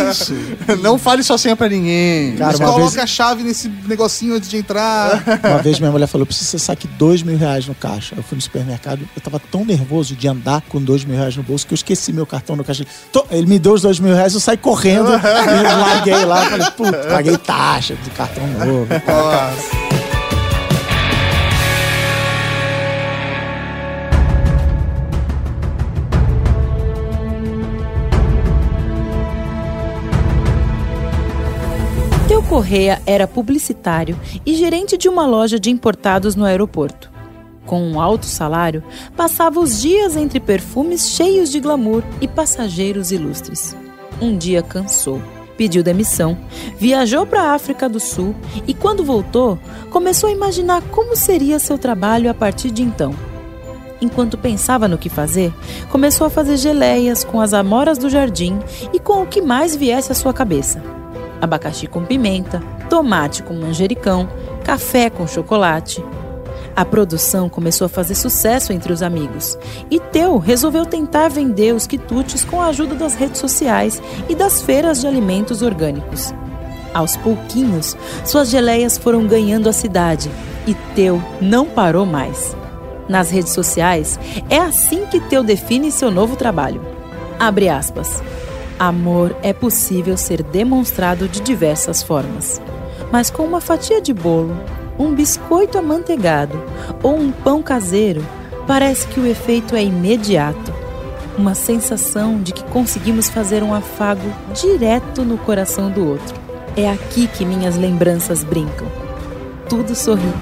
isso. Não fale sua senha pra ninguém. Cara, Mas coloca vez- a chave nesse negocinho antes de entrar. Uma vez minha mulher falou: preciso saque dois mil reais no caixa. Eu fui no supermercado, eu tava tão nervoso de andar com dois mil reais no bolso que eu esqueci meu cartão no caixa. Ele me deu os dois mil reais, eu saí correndo, e larguei lá, falei, puta, paguei taxa do cartão novo. Teu Correia era publicitário e gerente de uma loja de importados no aeroporto. Com um alto salário, passava os dias entre perfumes cheios de glamour e passageiros ilustres. Um dia cansou, pediu demissão, viajou para a África do Sul e, quando voltou, começou a imaginar como seria seu trabalho a partir de então. Enquanto pensava no que fazer, começou a fazer geleias com as amoras do jardim e com o que mais viesse à sua cabeça abacaxi com pimenta, tomate com manjericão, café com chocolate. A produção começou a fazer sucesso entre os amigos e Teu resolveu tentar vender os quitutes com a ajuda das redes sociais e das feiras de alimentos orgânicos. Aos pouquinhos, suas geleias foram ganhando a cidade e Teu não parou mais. Nas redes sociais, é assim que Teu define seu novo trabalho. Abre aspas. Amor é possível ser demonstrado de diversas formas, mas com uma fatia de bolo, um biscoito amanteigado ou um pão caseiro, parece que o efeito é imediato. Uma sensação de que conseguimos fazer um afago direto no coração do outro. É aqui que minhas lembranças brincam. Tudo sorri.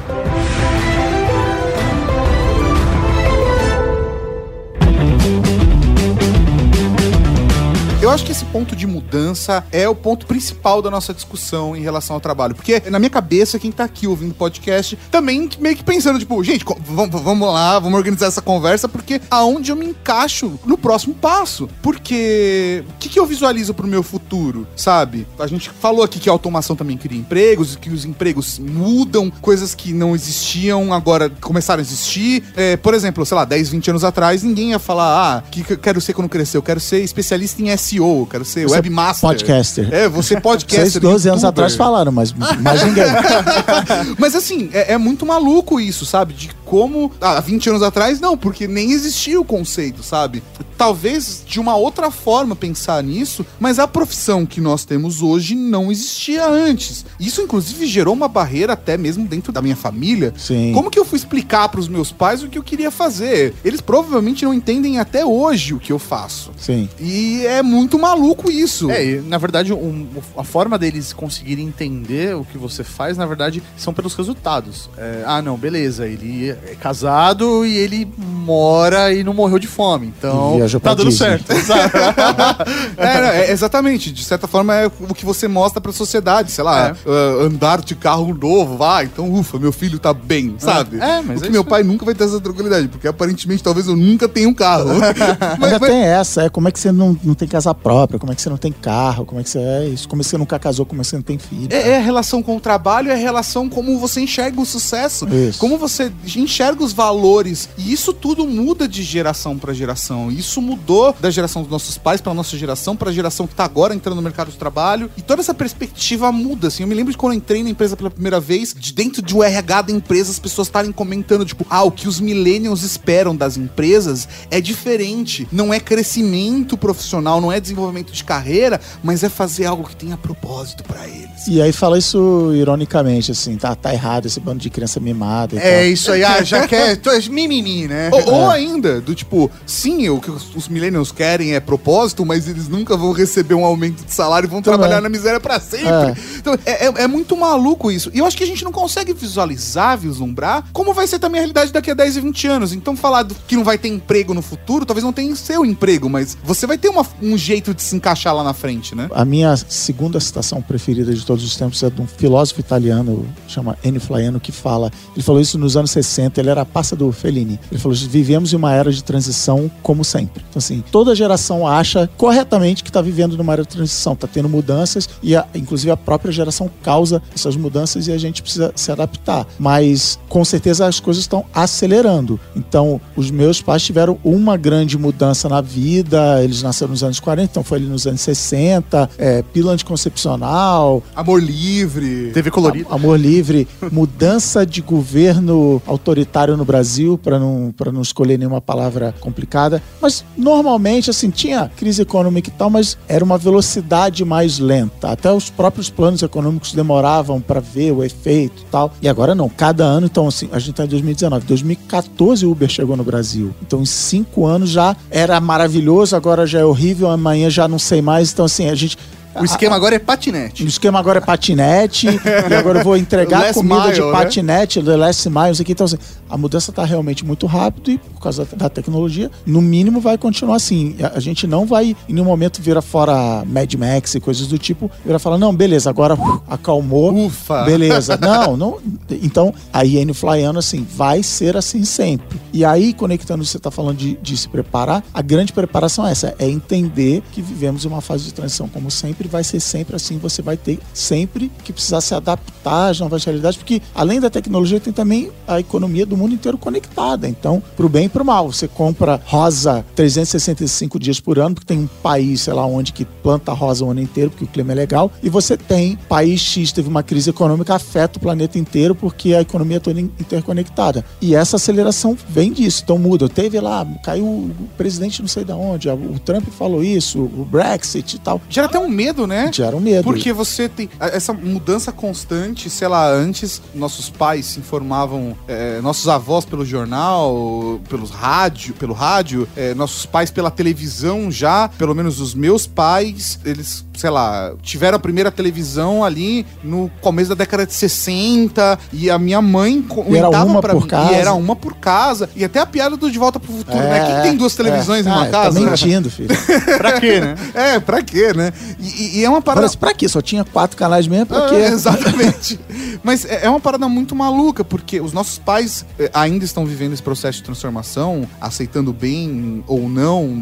Eu acho que esse ponto de mudança é o ponto principal da nossa discussão em relação ao trabalho. Porque na minha cabeça, quem tá aqui ouvindo podcast, também meio que pensando, tipo, gente, vamos lá, vamos organizar essa conversa, porque aonde eu me encaixo no próximo passo? Porque o que, que eu visualizo pro meu futuro, sabe? A gente falou aqui que a automação também cria empregos, que os empregos mudam, coisas que não existiam agora começaram a existir. É, por exemplo, sei lá, 10, 20 anos atrás, ninguém ia falar, ah, que eu quero ser quando crescer? Eu quero ser especialista em SEO, eu quero ser Você é webmaster. podcaster. É, você podcaster. Vocês 12 anos atrás falaram, mas mais ninguém. Mas assim, é, é muito maluco isso, sabe? De como. Ah, há 20 anos atrás, não, porque nem existia o conceito, sabe? Talvez de uma outra forma pensar nisso, mas a profissão que nós temos hoje não existia antes. Isso, inclusive, gerou uma barreira até mesmo dentro da minha família. Sim. Como que eu fui explicar pros meus pais o que eu queria fazer? Eles provavelmente não entendem até hoje o que eu faço. Sim. E é muito maluco isso. É, e, na verdade, um- a forma deles conseguirem entender o que você faz, na verdade, são pelos resultados. É, ah, não, beleza, ele é casado e ele mora e não morreu de fome. Então, tá dando Disney. certo. É, não, é, exatamente. De certa forma, é o que você mostra pra sociedade. Sei lá, É. ah, andar de carro novo, vai. Então, ufa, meu filho tá bem, sabe? É, mas o é que meu isso pai nunca vai ter essa tranquilidade, porque aparentemente talvez eu nunca tenha um carro. mas, Ainda mas- tem essa, é como é que você não, não tem casa própria, como é que você não tem carro, como é que você é isso, como é que você nunca casou, como é que você não tem filho. É, é a relação com o trabalho, é a relação como você enxerga o sucesso, Isso. como você enxerga os valores. E isso tudo muda de geração pra geração. Isso mudou da geração dos nossos pais pra nossa geração, pra geração que tá agora entrando no mercado de trabalho. E toda essa perspectiva muda, assim. Eu me lembro de quando eu entrei na empresa pela primeira vez, de dentro de um RH da empresa, as pessoas estarem comentando, tipo, ah, o que os millennials esperam das empresas é diferente. Não é crescimento profissional, não é desenvolvimento de carreira, mas é fazer algo que tenha propósito pra eles. E aí fala isso ironicamente, assim, tá, tá errado esse bando de criança mimada e é isso aí, ah, já quer. Tu é mimimi, né? Ou, ou ainda, do tipo, sim, o que os, os millennials querem é propósito, mas eles nunca vão receber um aumento de salário e vão Também. trabalhar na miséria pra sempre. É. Então, é, é- é muito maluco isso. E eu acho que a gente não consegue visualizar, vislumbrar, como vai ser também a realidade daqui a 10 e 20 anos. Então, falar do- que não vai ter emprego no futuro, talvez não tenha seu emprego, mas você vai ter uma- um jeito de se encaixar lá na frente, né? A minha segunda citação preferida de todos os tempos é de um filósofo italiano, chama Ennio Flaiano, que fala, ele falou isso nos anos 60, ele era a passa do Fellini. Ele falou, vivemos em uma era de transição como sempre. Então assim, toda geração acha corretamente que está vivendo numa era de transição, está tendo mudanças e a- inclusive a própria geração causa essas mudanças e a gente precisa se adaptar. Mas com certeza as coisas estão acelerando. Então, os meus pais tiveram uma grande mudança na vida, eles nasceram nos anos 40, então foi ali nos anos 60, é, pílula anticoncepcional, Amor livre. TV colorido. amor livre, mudança de governo autoritário no Brasil, para não, pra não escolher nenhuma palavra complicada. Mas normalmente, assim, tinha crise econômica e tal, mas era uma velocidade mais lenta. Até os próprios planos econômicos demoravam para ver o efeito e tal. E agora não, cada ano, então, assim, a gente está em 2019. 2014 o Uber chegou no Brasil. Então, em cinco anos já era maravilhoso, agora já é horrível, amanhã já não sei mais. Então, assim, a gente. O esquema agora é patinete. O esquema agora é patinete, e agora eu vou entregar comida mile, de né? patinete, the last mile, isso aqui. Então, assim, a mudança está realmente muito rápido e, por causa da, da tecnologia, no mínimo vai continuar assim. A, a gente não vai, em nenhum momento, virar fora Mad Max e coisas do tipo, virar falar, não, beleza, agora acalmou. Ufa. Beleza. Não, não. Então, a Iene Flaiano, assim, vai ser assim sempre. E aí, conectando, você está falando de, de se preparar, a grande preparação é essa: é entender que vivemos uma fase de transição, como sempre, sempre vai ser sempre assim. Você vai ter sempre que precisar se adaptar às novas realidades, porque além da tecnologia tem também a economia do mundo inteiro conectada. Então, pro bem e pro mal. Você compra rosa 365 dias por ano, porque tem um país, sei lá onde, que planta rosa o ano inteiro, porque o clima é legal. E você tem país X teve uma crise econômica, afeta o planeta inteiro, porque a economia é toda interconectada. E essa aceleração vem disso. Então muda. Teve lá, caiu o presidente não sei de onde, o Trump falou isso, o Brexit e tal. Gera até um medo, né? Gera um medo. Porque você tem essa mudança constante, sei lá, antes nossos pais se informavam, é, nossos avós pelo jornal, pelos rádio, pelo rádio, é, nossos pais pela televisão já, pelo menos os meus pais, eles, sei lá, tiveram a primeira televisão ali no começo da década de 60 e a minha mãe comentava pra mim. Casa. E era uma por casa. E até a piada do De Volta pro Futuro, é, né? Quem tem duas televisões é. em uma ah, casa? Tá mentindo, filho. pra quê, né? É, pra quê, né? E, e é uma parada. Mas pra quê? Só tinha quatro canais mesmo? Pra é, quê? Exatamente. Mas é, é uma parada muito maluca, porque os nossos pais é, ainda estão vivendo esse processo de transformação, aceitando bem ou não,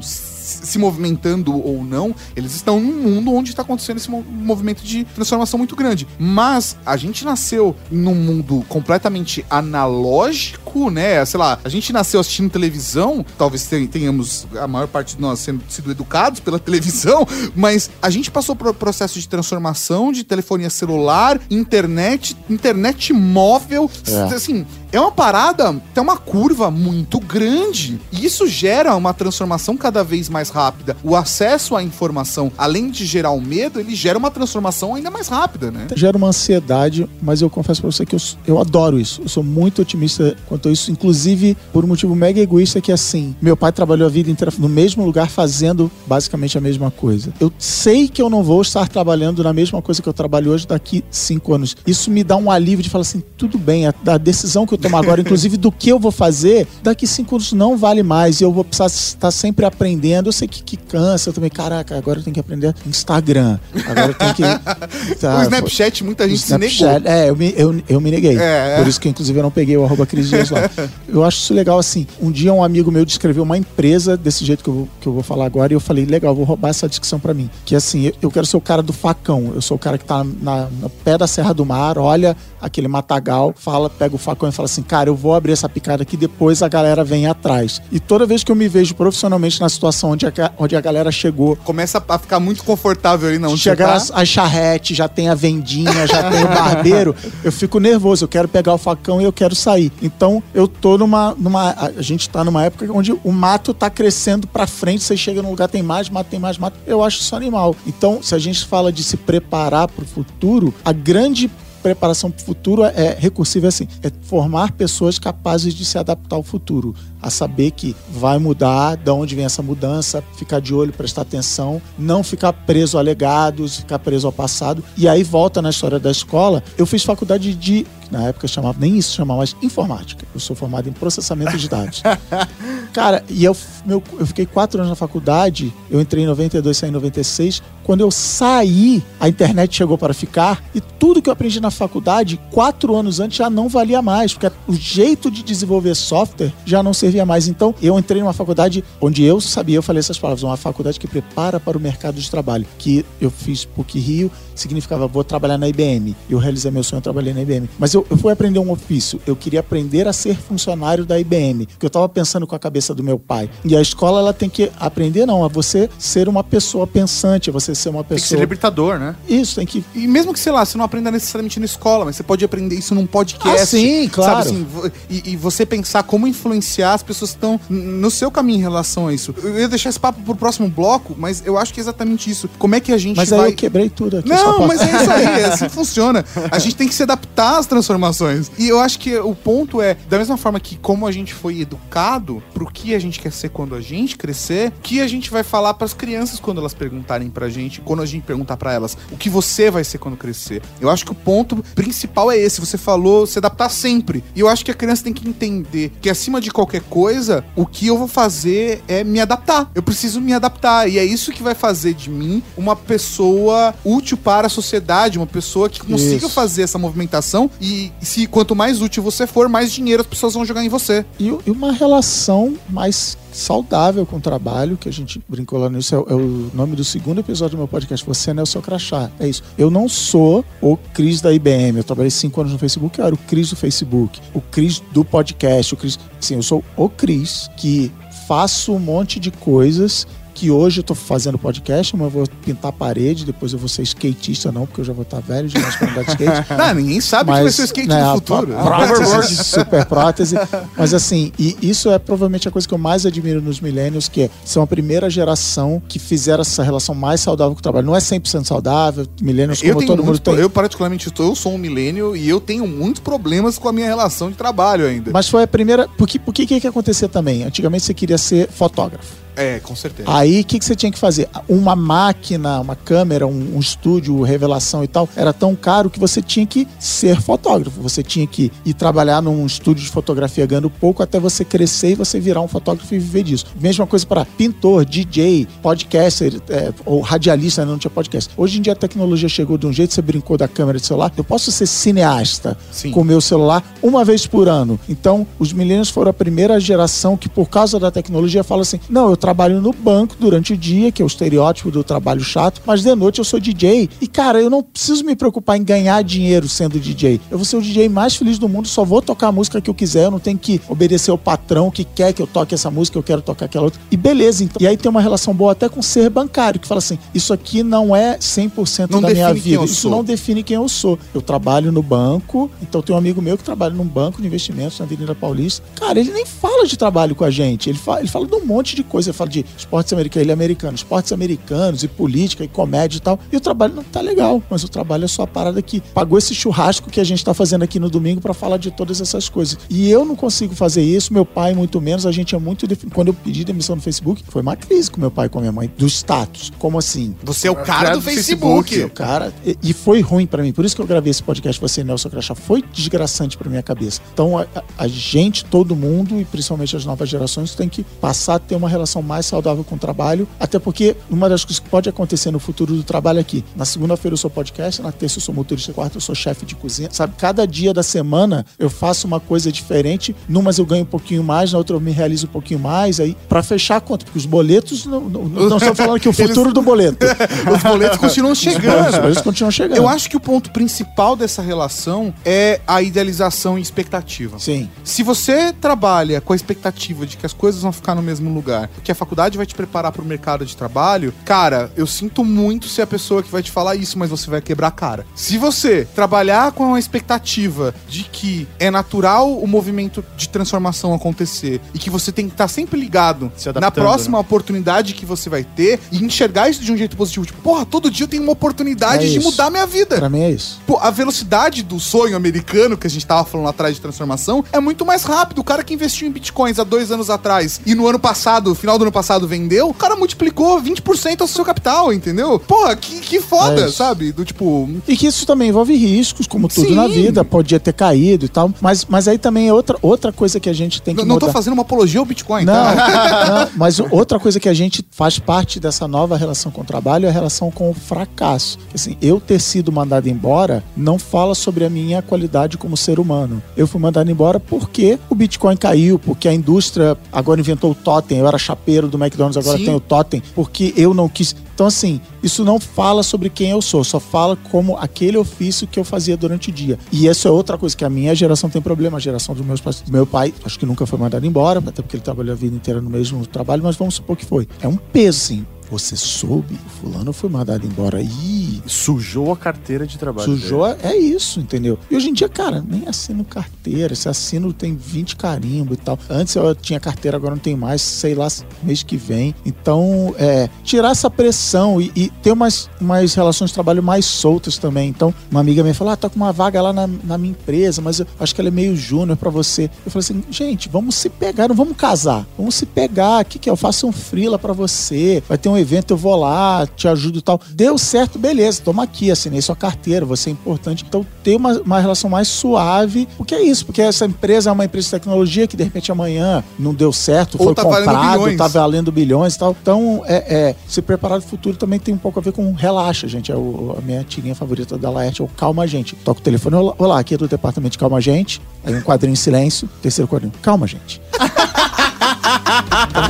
se movimentando ou não, eles estão num mundo onde está acontecendo esse movimento de transformação muito grande. Mas a gente nasceu num mundo completamente analógico, né? Sei lá, a gente nasceu assistindo televisão, talvez tenhamos a maior parte de nós sendo sido educados pela televisão, mas a gente passou por processo de transformação de telefonia celular, internet, internet móvel, é. assim, é uma parada, tem uma curva muito grande. E isso gera uma transformação cada vez mais rápida. O acesso à informação, além de gerar o medo, ele gera uma transformação ainda mais rápida, né? Gera uma ansiedade, mas eu confesso pra você que eu, eu adoro isso. Eu sou muito otimista quanto a isso, inclusive por um motivo mega egoísta que é assim, meu pai trabalhou a vida inteira no mesmo lugar fazendo basicamente a mesma coisa. Eu sei que eu não vou estar trabalhando na mesma coisa que eu trabalho hoje daqui cinco anos. Isso me dá um alívio de falar assim, tudo bem, a, a decisão que eu tomar agora, inclusive do que eu vou fazer, daqui cinco anos não vale mais. E eu vou precisar estar sempre aprendendo. Eu sei que, que cansa. Eu também, caraca, agora eu tenho que aprender Instagram. Agora eu tenho que. Tá, o Snapchat, muita gente se negou. É, eu me, eu, eu me neguei. É, é. Por isso que, inclusive, eu não peguei o arroba Cris Dias lá. Eu acho isso legal assim. Um dia um amigo meu descreveu uma empresa desse jeito que eu, que eu vou falar agora, e eu falei, legal, vou roubar essa descrição para mim. Que assim, eu quero ser o cara do facão. Eu sou o cara que tá na, no pé da Serra do Mar, olha aquele matagal, fala, pega o facão e fala assim, cara, eu vou abrir essa picada aqui, depois a galera vem atrás. E toda vez que eu me vejo profissionalmente na situação onde a, onde a galera chegou. Começa a ficar muito confortável ali, não. Chega tá? as charrete, já tem a vendinha, já tem o barbeiro. Eu fico nervoso, eu quero pegar o facão e eu quero sair. Então eu tô numa. numa a gente tá numa época onde o mato tá crescendo pra frente, você chega num lugar, tem mais mato, tem mais mato. Eu acho isso animal. Então, se a gente fala de se preparar pro futuro, a grande preparação para o futuro é recursiva é assim, é formar pessoas capazes de se adaptar ao futuro, a saber que vai mudar, de onde vem essa mudança, ficar de olho, prestar atenção, não ficar preso a legados, ficar preso ao passado. E aí volta na história da escola. Eu fiz faculdade de na época chamava nem isso chamava mais informática. Eu sou formado em processamento de dados. Cara, e eu, meu, eu fiquei quatro anos na faculdade, eu entrei em 92, saí em 96. Quando eu saí, a internet chegou para ficar e tudo que eu aprendi na faculdade, quatro anos antes, já não valia mais, porque o jeito de desenvolver software já não servia mais. Então, eu entrei numa faculdade onde eu sabia, eu falei essas palavras, uma faculdade que prepara para o mercado de trabalho, que eu fiz PUC Rio, significava vou trabalhar na IBM. Eu realizei meu sonho, eu trabalhei na IBM. Mas eu, eu fui aprender um ofício, eu queria aprender a ser funcionário da IBM, que eu estava pensando com a cabeça do meu pai. E a escola ela tem que aprender não, a você ser uma pessoa pensante, a você ser uma pessoa. Tem que ser libertador, né? Isso, tem que. E mesmo que, sei lá, você não aprenda necessariamente na escola, mas você pode aprender isso num podcast. Ah, sim, claro. Sabe, assim, e, e você pensar como influenciar as pessoas que estão no seu caminho em relação a isso. Eu ia deixar esse papo pro próximo bloco, mas eu acho que é exatamente isso. Como é que a gente mas vai. Aí eu quebrei tudo aqui. Não, mas é isso aí, é assim que funciona. A gente tem que se adaptar às transformações. E eu acho que o ponto é, da mesma forma que como a gente foi educado pro que a gente quer ser quando a gente crescer, que a gente vai falar para as crianças quando elas perguntarem pra gente, quando a gente perguntar para elas o que você vai ser quando crescer. Eu acho que o ponto principal é esse, você falou se adaptar sempre. E eu acho que a criança tem que entender que acima de qualquer coisa, o que eu vou fazer é me adaptar. Eu preciso me adaptar e é isso que vai fazer de mim uma pessoa útil para a sociedade, uma pessoa que consiga Isso. fazer essa movimentação e se quanto mais útil você for, mais dinheiro as pessoas vão jogar em você. E, e uma relação mais saudável com o trabalho, que a gente brincou lá nisso, é, é o nome do segundo episódio do meu podcast, Você não é o seu crachá. É isso. Eu não sou o Cris da IBM, eu trabalhei cinco anos no Facebook, eu era o Cris do Facebook, o Cris do podcast, o Cris... Sim, eu sou o Cris que faço um monte de coisas que hoje eu tô fazendo podcast, mas eu vou pintar a parede, depois eu vou ser skatista, não, porque eu já vou estar velho demais pra andar de skate. Não, ninguém sabe que vai ser skate né, a- futuro. a- a super prótese. Mas assim, e isso é provavelmente a coisa que eu mais admiro nos millennials, que é, são a primeira geração que fizeram essa relação mais saudável com o trabalho. Não é 100% saudável, millennials como todo mundo tem. eu particularmente estou, eu sou um milênio e eu tenho muitos problemas com a minha relação de trabalho ainda. Mas foi a primeira. Porque o que, que ia acontecer também? Antigamente você queria ser fotógrafo. É, com certeza. Aí o que, que você tinha que fazer? Uma máquina, uma câmera, um, um estúdio, revelação e tal, era tão caro que você tinha que ser fotógrafo. Você tinha que ir trabalhar num estúdio de fotografia ganhando pouco até você crescer e você virar um fotógrafo e viver disso. Mesma coisa para pintor, DJ, podcaster é, ou radialista, ainda não tinha podcast. Hoje em dia a tecnologia chegou de um jeito, você brincou da câmera de celular. Eu posso ser cineasta Sim. com o meu celular uma vez por ano. Então, os milênios foram a primeira geração que, por causa da tecnologia, fala assim: não, eu trabalho no banco durante o dia, que é o estereótipo do trabalho chato, mas de noite eu sou DJ. E, cara, eu não preciso me preocupar em ganhar dinheiro sendo DJ. Eu vou ser o DJ mais feliz do mundo, só vou tocar a música que eu quiser, eu não tenho que obedecer o patrão que quer que eu toque essa música, eu quero tocar aquela outra. E beleza, então. E aí tem uma relação boa até com ser bancário, que fala assim: isso aqui não é 100% Não da minha vida. Isso sou. não define quem eu sou. Eu trabalho no banco, então tem um amigo meu que trabalha num banco de investimentos na Avenida Paulista. Cara, ele nem fala de trabalho com a gente. Ele fala, ele fala de um monte de coisa. Ele fala de esportes americanos, ele é americano, esportes americanos e política e comédia e tal. E o trabalho não tá legal, mas o trabalho é só a parada que pagou esse churrasco que a gente tá fazendo aqui no domingo para falar de todas essas coisas. E eu não consigo fazer isso, meu pai muito menos. A gente é muito. Quando eu pedi demissão no Facebook, foi uma crise com meu pai e com a minha mãe, do status. Como assim? Você é o cara Cara do do Facebook. Facebook. Cara, e, e foi ruim pra mim. Por isso que eu gravei esse podcast, Você Nelson Crachá. Foi desgraçante pra minha cabeça. Então, a, a- a gente, todo mundo, e principalmente as novas gerações, tem que passar a ter uma relação mais saudável com o trabalho. Até porque uma das coisas que pode acontecer no futuro do trabalho é que na segunda-feira eu sou podcast, na terça eu sou motorista, quarta eu sou chefe de cozinha. Sabe, cada dia da semana eu faço uma coisa diferente. Numas eu ganho um pouquinho mais, na outra eu me realizo um pouquinho mais. Aí, pra fechar a conta, porque os boletos não, não, não estão falando que o futuro do boleto. Os boletos continuam Os chegando. boletos continuam chegando. Eu acho que o ponto principal dessa relação é a idealização e expectativa. Sim. Se você trabalha com a expectativa de que as coisas vão ficar no mesmo lugar, que a faculdade vai te preparar para o mercado de trabalho, cara, eu sinto muito ser a pessoa que vai te falar isso, mas você vai quebrar a cara. Se você trabalhar com a expectativa de que é natural o movimento de transformação acontecer e que você tem que estar sempre ligado na adaptando, próxima oportunidade que você vai ter e enxergar isso de um jeito positivo, tipo, porra, todo dia eu tenho uma oportunidade É de isso. mudar minha vida. Pra mim é isso. Pô, a velocidade do sonho americano que a gente tava falando lá atrás de transformação é muito mais rápido. O cara que investiu em bitcoins há dois anos atrás e no ano passado, final do ano passado, vendeu, o cara multiplicou 20% ao seu capital, entendeu? Porra, que, que foda, É sabe? Do tipo. E que isso também envolve riscos, como tudo Sim. na vida, podia ter caído e tal. Mas, mas aí também é outra, outra coisa que a gente tem que Não, não tô mudar. fazendo uma apologia ao Bitcoin, Não, tá? não, mas outra coisa que a gente faz parte dessa nova relação com o trabalho é a relação com o fracasso. Assim, eu ter sido mandado embora não fala sobre a minha qualidade como ser humano. Eu fui mandado embora porque o Bitcoin caiu, porque a indústria agora inventou o totem. Eu era chapeiro do McDonald's, agora Sim. tem o totem, porque eu não quis. Então, assim, isso não fala sobre quem eu sou, só fala como aquele ofício que eu fazia durante o dia. E essa é outra coisa que a minha geração tem problema, a geração dos meus pais. Meu pai, acho que nunca foi mandado embora, até porque ele trabalhou a vida inteira no mesmo trabalho, mas vamos supor que foi. É um peso, assim. Você soube, fulano foi mandado embora. Ih, Sujou a carteira de trabalho. Sujou é- é isso, entendeu? E hoje em dia, cara, nem assino carteira. Se assino, tem 20 carimbo e tal. Antes eu tinha carteira, agora não tem mais, sei lá, mês que vem. Então, é, tirar essa pressão e, e ter umas, umas relações de trabalho mais soltas também. Então, uma amiga minha falou: Ah, tá com uma vaga lá na, na minha empresa, mas eu acho que ela é meio júnior pra você. Eu falei assim: gente, vamos se pegar, não vamos casar. Vamos se pegar. O que, que é? Eu faço um freela pra você. Vai ter um evento, eu vou lá, te ajudo e tal. Deu certo, beleza, toma aqui, assinei sua carteira, você é importante. Então, ter uma, uma relação mais suave, porque é isso, porque essa empresa é uma empresa de tecnologia que de repente amanhã não deu certo, Ou foi tá valendo comprado, bilhões. tá valendo bilhões e tal. Então, é, é, se preparar do futuro também tem um pouco a ver com relaxa, gente. É o- a minha tirinha favorita da Laerte é o calma, gente. Toca o telefone, olá, aqui é do departamento de calma, gente. Aí um quadrinho em silêncio, terceiro quadrinho, calma, gente.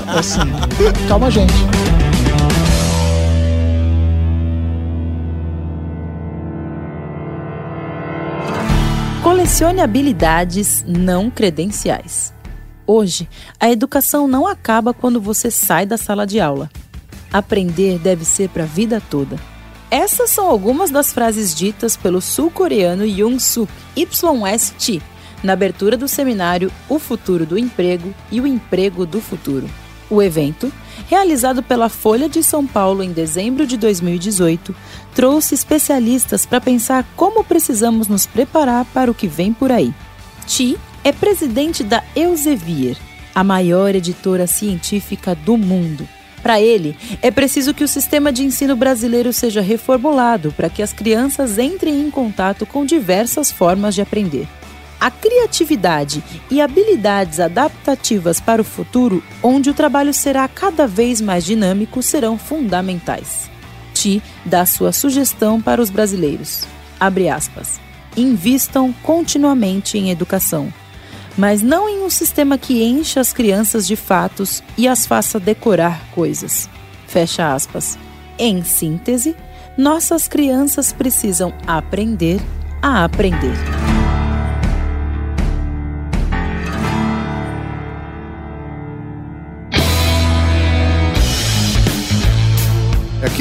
Então, assim, calma, gente. Colecione habilidades não credenciais. Hoje, a educação não acaba quando você sai da sala de aula. Aprender deve ser para a vida toda. Essas são algumas das frases ditas pelo sul-coreano Yoon Suk YS-Chi na abertura do seminário O Futuro do Emprego e o Emprego do Futuro. O evento, realizado pela Folha de São Paulo em dezembro de 2018, trouxe especialistas para pensar como precisamos nos preparar para o que vem por aí. Chi é presidente da Elsevier, a maior editora científica do mundo. Para ele, é preciso que o sistema de ensino brasileiro seja reformulado para que as crianças entrem em contato com diversas formas de aprender. A criatividade e habilidades adaptativas para o futuro, onde o trabalho será cada vez mais dinâmico, serão fundamentais. Ti dá sua sugestão para os brasileiros. Abre aspas. Invistam continuamente em educação, mas não em um sistema que encha as crianças de fatos e as faça decorar coisas. Fecha aspas. Em síntese, nossas crianças precisam aprender a aprender.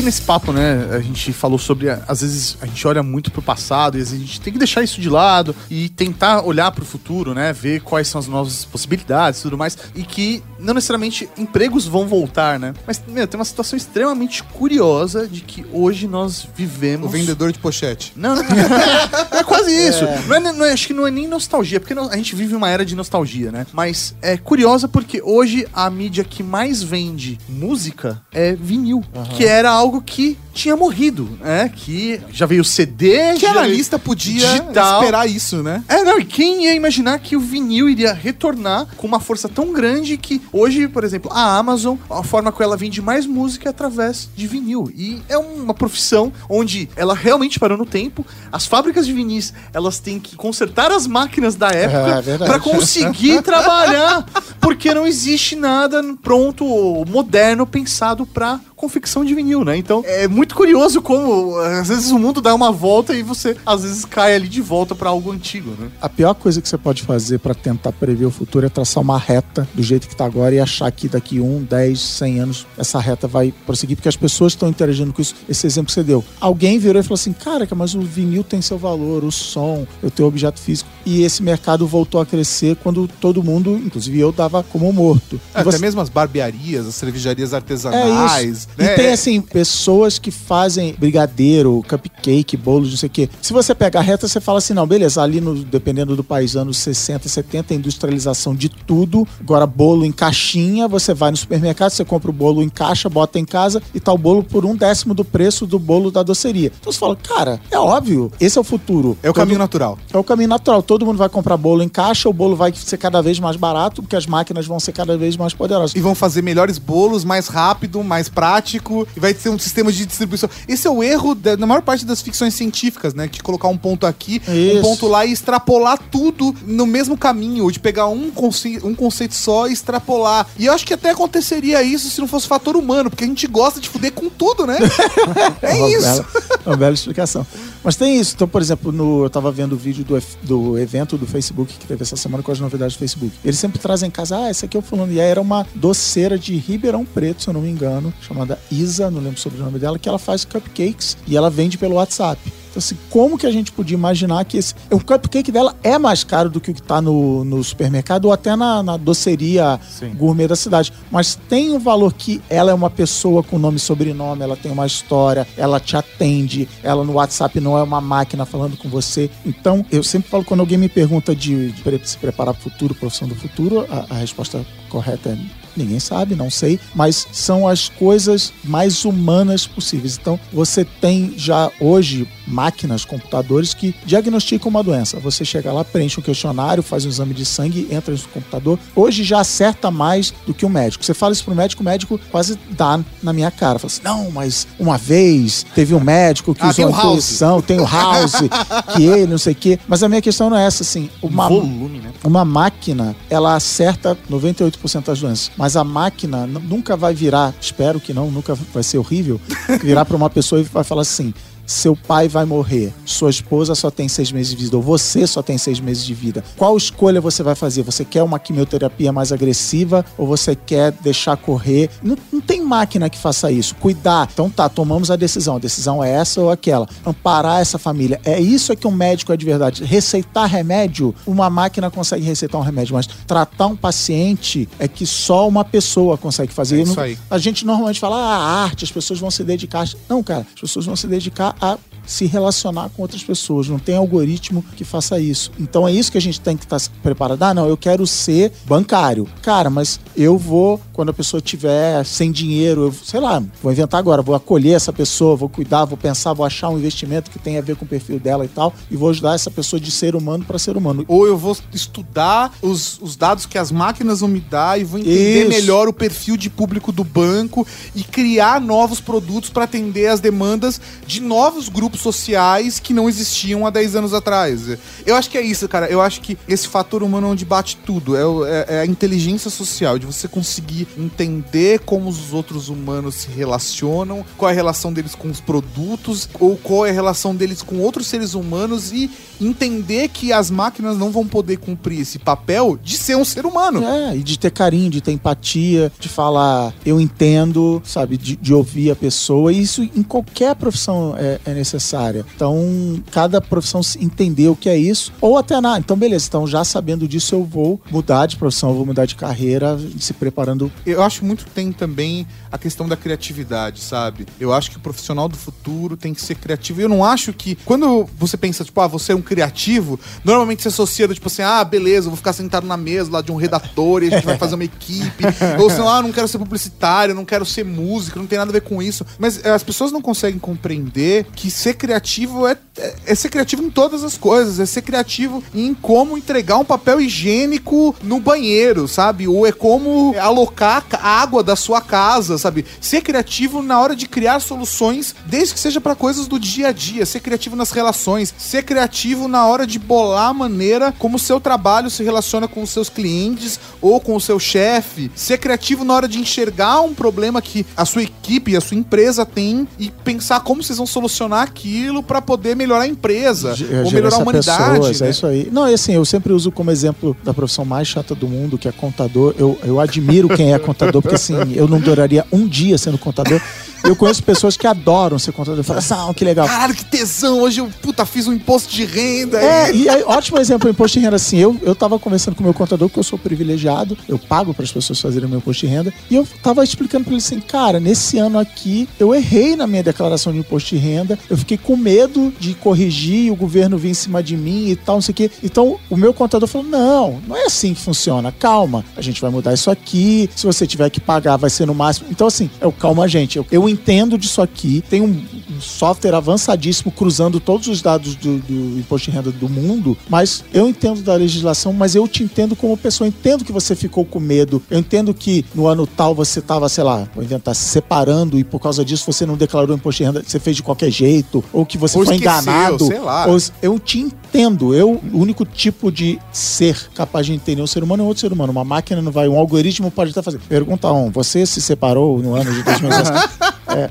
Aqui nesse papo, né, a gente falou sobre. Às vezes a gente olha muito pro passado e às vezes a gente tem que deixar isso de lado e tentar olhar pro futuro, né? Ver quais são as novas possibilidades e tudo mais. E que não necessariamente empregos vão voltar, né? Mas, meu, tem uma situação extremamente curiosa de que hoje nós vivemos. O vendedor de pochete. Não, não, não é quase isso. Não é, não é- acho que não é nem nostalgia, porque a gente vive uma era de nostalgia, né? Mas é curiosa porque hoje a mídia que mais vende música é vinil, que era algo que tinha morrido, né? Que já veio CD, Que analista podia digital. esperar isso, né? É, não, e quem ia imaginar que o vinil iria retornar com uma força tão grande que hoje, por exemplo, a Amazon, a forma como ela vende mais música é através de vinil. E é uma profissão onde ela realmente parou no tempo. As fábricas de vinis, elas têm que consertar as máquinas da É, época verdade. para conseguir trabalhar, porque não existe nada pronto, moderno, pensado para confecção de vinil, né? Então é muito curioso como às vezes o mundo dá uma volta e você às vezes cai ali de volta para algo antigo, né? A pior coisa que você pode fazer pra tentar prever o futuro é traçar uma reta do jeito que tá agora e achar que daqui 1, 10, 100 anos essa reta vai prosseguir, porque as pessoas estão interagindo com isso. Esse exemplo que você deu. Alguém virou e falou assim: cara, mas o vinil tem seu valor, o som, o teu objeto físico. E esse mercado voltou a crescer quando todo mundo, inclusive eu, dava como morto. Até você- mesmo as barbearias, as cervejarias é artesanais. isso. né? E tem, É- assim, pessoas que fazem brigadeiro, cupcake, bolos, não sei o quê. Se você pega a reta, você fala assim, não, beleza, ali, no, dependendo do país, anos 60, 70, industrialização de tudo. Agora, bolo em caixinha, você vai no supermercado, você compra o bolo em caixa, bota em casa e tá o bolo por um décimo do preço do bolo da doceria. Então você fala, cara, é óbvio, esse é o futuro. É o Todo- caminho natural. é o caminho natural. Todo mundo vai comprar bolo em caixa, o bolo vai ser cada vez mais barato, porque as máquinas vão ser cada vez mais poderosas. E vão fazer melhores bolos, mais rápido, mais prático, e vai ter um sistema de distribuição. Esse é o erro da, na maior parte das ficções científicas, né? De colocar um ponto aqui, um Isso. ponto lá e extrapolar tudo no mesmo caminho, de pegar um, conce um conceito só e extrapolar. E eu acho que até aconteceria isso se não fosse fator humano, porque a gente gosta de fuder com tudo, né? é uma isso. Bela, uma bela explicação. Mas tem isso. Então, por exemplo, no, eu tava vendo o vídeo do, do evento do Facebook que teve essa semana com as novidades do Facebook. Eles sempre trazem em casa, ah, esse aqui é o fulano. E aí era uma doceira de Ribeirão Preto, se eu não me engano, chamada Isa, não lembro sobre o nome dela, que ela faz cupcakes e ela vende pelo WhatsApp. Então, assim, como que a gente podia imaginar que esse. O cupcake dela é mais caro do que o que tá no, no supermercado ou até na, na doceria gourmet da cidade. Mas tem um valor que ela é uma pessoa com nome e sobrenome, ela tem uma história, ela te atende, ela no WhatsApp não é uma máquina falando com você. Então, eu sempre falo, quando alguém me pergunta de, de se preparar para o futuro, profissão do futuro, a, a resposta correta é Ninguém sabe, não sei, mas são as coisas mais humanas possíveis. Então, você tem já hoje máquinas, computadores que diagnosticam uma doença. Você chega lá, preenche um questionário, faz um exame de sangue, entra no computador. Hoje já acerta mais do que o médico. Você fala isso pro médico, o médico quase dá na minha cara. Fala assim: não, mas uma vez teve um médico que Ah, usou tem o a House. intuição, tem o house, que ele, não sei o quê. Mas a minha questão não é essa, assim. Uma, Volume, né? uma máquina, ela acerta 98% das doenças, mas a máquina nunca vai virar, espero que não, nunca vai ser horrível, virar para uma pessoa e vai falar assim: seu pai vai morrer, sua esposa só tem seis meses de vida, ou você só tem seis meses de vida. Qual escolha você vai fazer? Você quer uma quimioterapia mais agressiva ou você quer deixar correr? Não, não tem máquina que faça isso. Cuidar. Então tá, tomamos a decisão. A decisão é essa ou aquela. Amparar essa família. É isso que um médico é de verdade. Receitar remédio, uma máquina consegue receitar um remédio, mas tratar um paciente é que só uma pessoa consegue fazer. É isso aí. a gente normalmente fala, ah, a arte, as pessoas vão se dedicar. Não, cara, as pessoas vão se dedicar a se relacionar com outras pessoas. Não tem algoritmo que faça isso. Então é isso que a gente tem que estar preparado. Ah, não, eu quero ser bancário. Cara, mas eu vou, quando a pessoa tiver sem dinheiro, eu, sei lá, vou inventar agora, vou acolher essa pessoa, vou cuidar, vou pensar, vou achar um investimento que tem a ver com o perfil dela e tal, e vou ajudar essa pessoa de ser humano para ser humano. Ou eu vou estudar os, os dados que as máquinas vão me dar e vou entender Isso. melhor o perfil de público do banco e criar novos produtos para atender as demandas de novos grupos sociais que não existiam há 10 anos atrás. Eu acho que é isso, cara. Eu acho que esse fator humano é onde bate tudo. É, é- é a inteligência social, de você conseguir entender como os outros humanos se relacionam, qual é a relação deles com os produtos, ou qual é a relação deles com outros seres humanos e entender que as máquinas não vão poder cumprir esse papel de ser um ser humano. É, e de ter carinho, de ter empatia, de falar, eu entendo, sabe, de, de ouvir a pessoa. E isso em qualquer profissão é, é necessária. Então, cada profissão entender o que é isso. Ou até, na, então beleza, então já sabendo disso, eu vou mudar de profissão, eu vou mudar de carreira, se preparando. Eu acho muito que tem também a questão da criatividade, sabe? Eu acho que o profissional do futuro tem que ser criativo. Eu não acho que. Quando você pensa, tipo, ah, você é um criativo, normalmente se associa do tipo assim, ah, beleza, eu vou ficar sentado na mesa lá de um redator e a gente vai fazer uma equipe. Ou sei lá, ah, não quero ser publicitário, não quero ser músico, não tem nada a ver com isso. Mas eh, as pessoas não conseguem compreender que ser criativo é, é, é ser criativo em todas as coisas. É ser criativo em como entregar um papel higiênico no banheiro, sabe? Ou é como alocar a água da sua casa, sabe? Ser criativo na hora de criar soluções, desde que seja para coisas do dia a dia. Ser criativo nas relações. Ser criativo na hora de bolar a maneira como o seu trabalho se relaciona com os seus clientes ou com o seu chefe. Ser criativo na hora de enxergar um problema que a sua equipe, a sua empresa tem e pensar como vocês vão solucionar aquilo para poder melhorar a empresa ge- ou melhorar a humanidade. pessoas, né? É isso aí. Não, e assim, eu sempre uso como exemplo da profissão mais chata do mundo, que é contador. Eu, eu admiro quem é contador, porque assim, eu não duraria um dia sendo contador. Eu conheço pessoas que adoram ser contador. Assim, ah, que legal. Caralho, que tesão! Hoje eu, puta, fiz um imposto de renda. É, e- aí, ótimo exemplo, o imposto de renda, assim, eu, eu tava conversando com o meu contador, porque eu sou privilegiado, eu pago para as pessoas fazerem o meu imposto de renda, e eu tava explicando para ele assim, cara, nesse ano aqui, eu errei na minha declaração de imposto de renda, eu fiquei com medo de corrigir o governo vir em cima de mim e tal, não sei o quê. Então, o meu contador falou, não, não é assim que funciona, calma, a gente vai mudar isso aqui, se você tiver que pagar, vai ser no máximo. Então, assim, eu, calma, gente, eu, eu entendo disso aqui, tem um, um software avançadíssimo cruzando todos os dados do, do imposto de renda do mundo, mas eu entendo da legislação, mas eu te entendo como pessoa, eu entendo que você ficou com medo, eu entendo que no ano tal você estava, sei lá, vou inventar, se separando e por causa disso você não declarou imposto de renda, você fez de qualquer jeito, ou que você Ou foi esqueceu, enganado. sei lá. ou- eu te entendo. Eu, o único tipo de ser capaz de entender um ser humano é outro ser humano. Uma máquina não vai, um algoritmo pode estar fazendo. Pergunta um, você se separou no ano de 2017?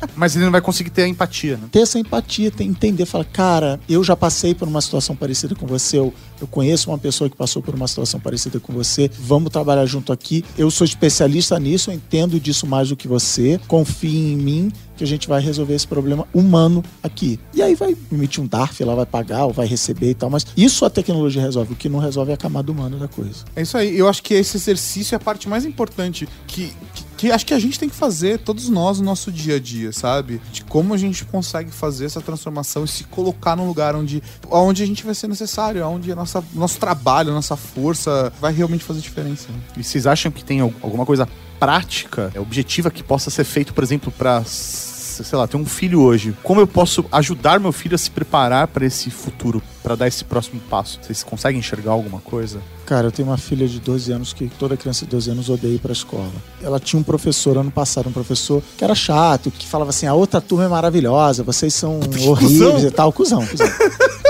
Mas ele não vai conseguir ter a empatia, né? ter essa empatia, ter, entender, falar, cara, eu já passei por uma situação parecida com você, eu, eu conheço uma pessoa que passou por uma situação parecida com você, vamos trabalhar junto aqui. Eu sou especialista nisso, eu entendo disso mais do que você, confie em mim que a gente vai resolver esse problema humano aqui. E aí vai emitir um DARF, ela vai pagar ou vai receber e tal, mas isso a tecnologia resolve, o que não resolve é a camada humana da coisa. É isso aí. Eu acho que esse exercício é a parte mais importante que, que, que acho que a gente tem que fazer, todos nós, no nosso dia a dia, sabe? De como a gente consegue fazer essa transformação e se colocar num lugar onde, onde a gente vai ser necessário, onde nossa, nosso trabalho, nossa força vai realmente fazer diferença. né? E vocês acham que tem al- alguma coisa prática, objetiva que possa ser feito, por exemplo, para sei lá, ter um filho hoje? Como eu posso ajudar meu filho a se preparar para esse futuro, para dar esse próximo passo? Vocês conseguem enxergar alguma coisa? Cara, eu tenho uma filha de 12 anos que toda criança de 12 anos odeia ir pra escola. Ela tinha um professor ano passado, um professor que era chato, que falava assim: a outra turma é maravilhosa, vocês são horríveis e tal. Cusão, cuzão.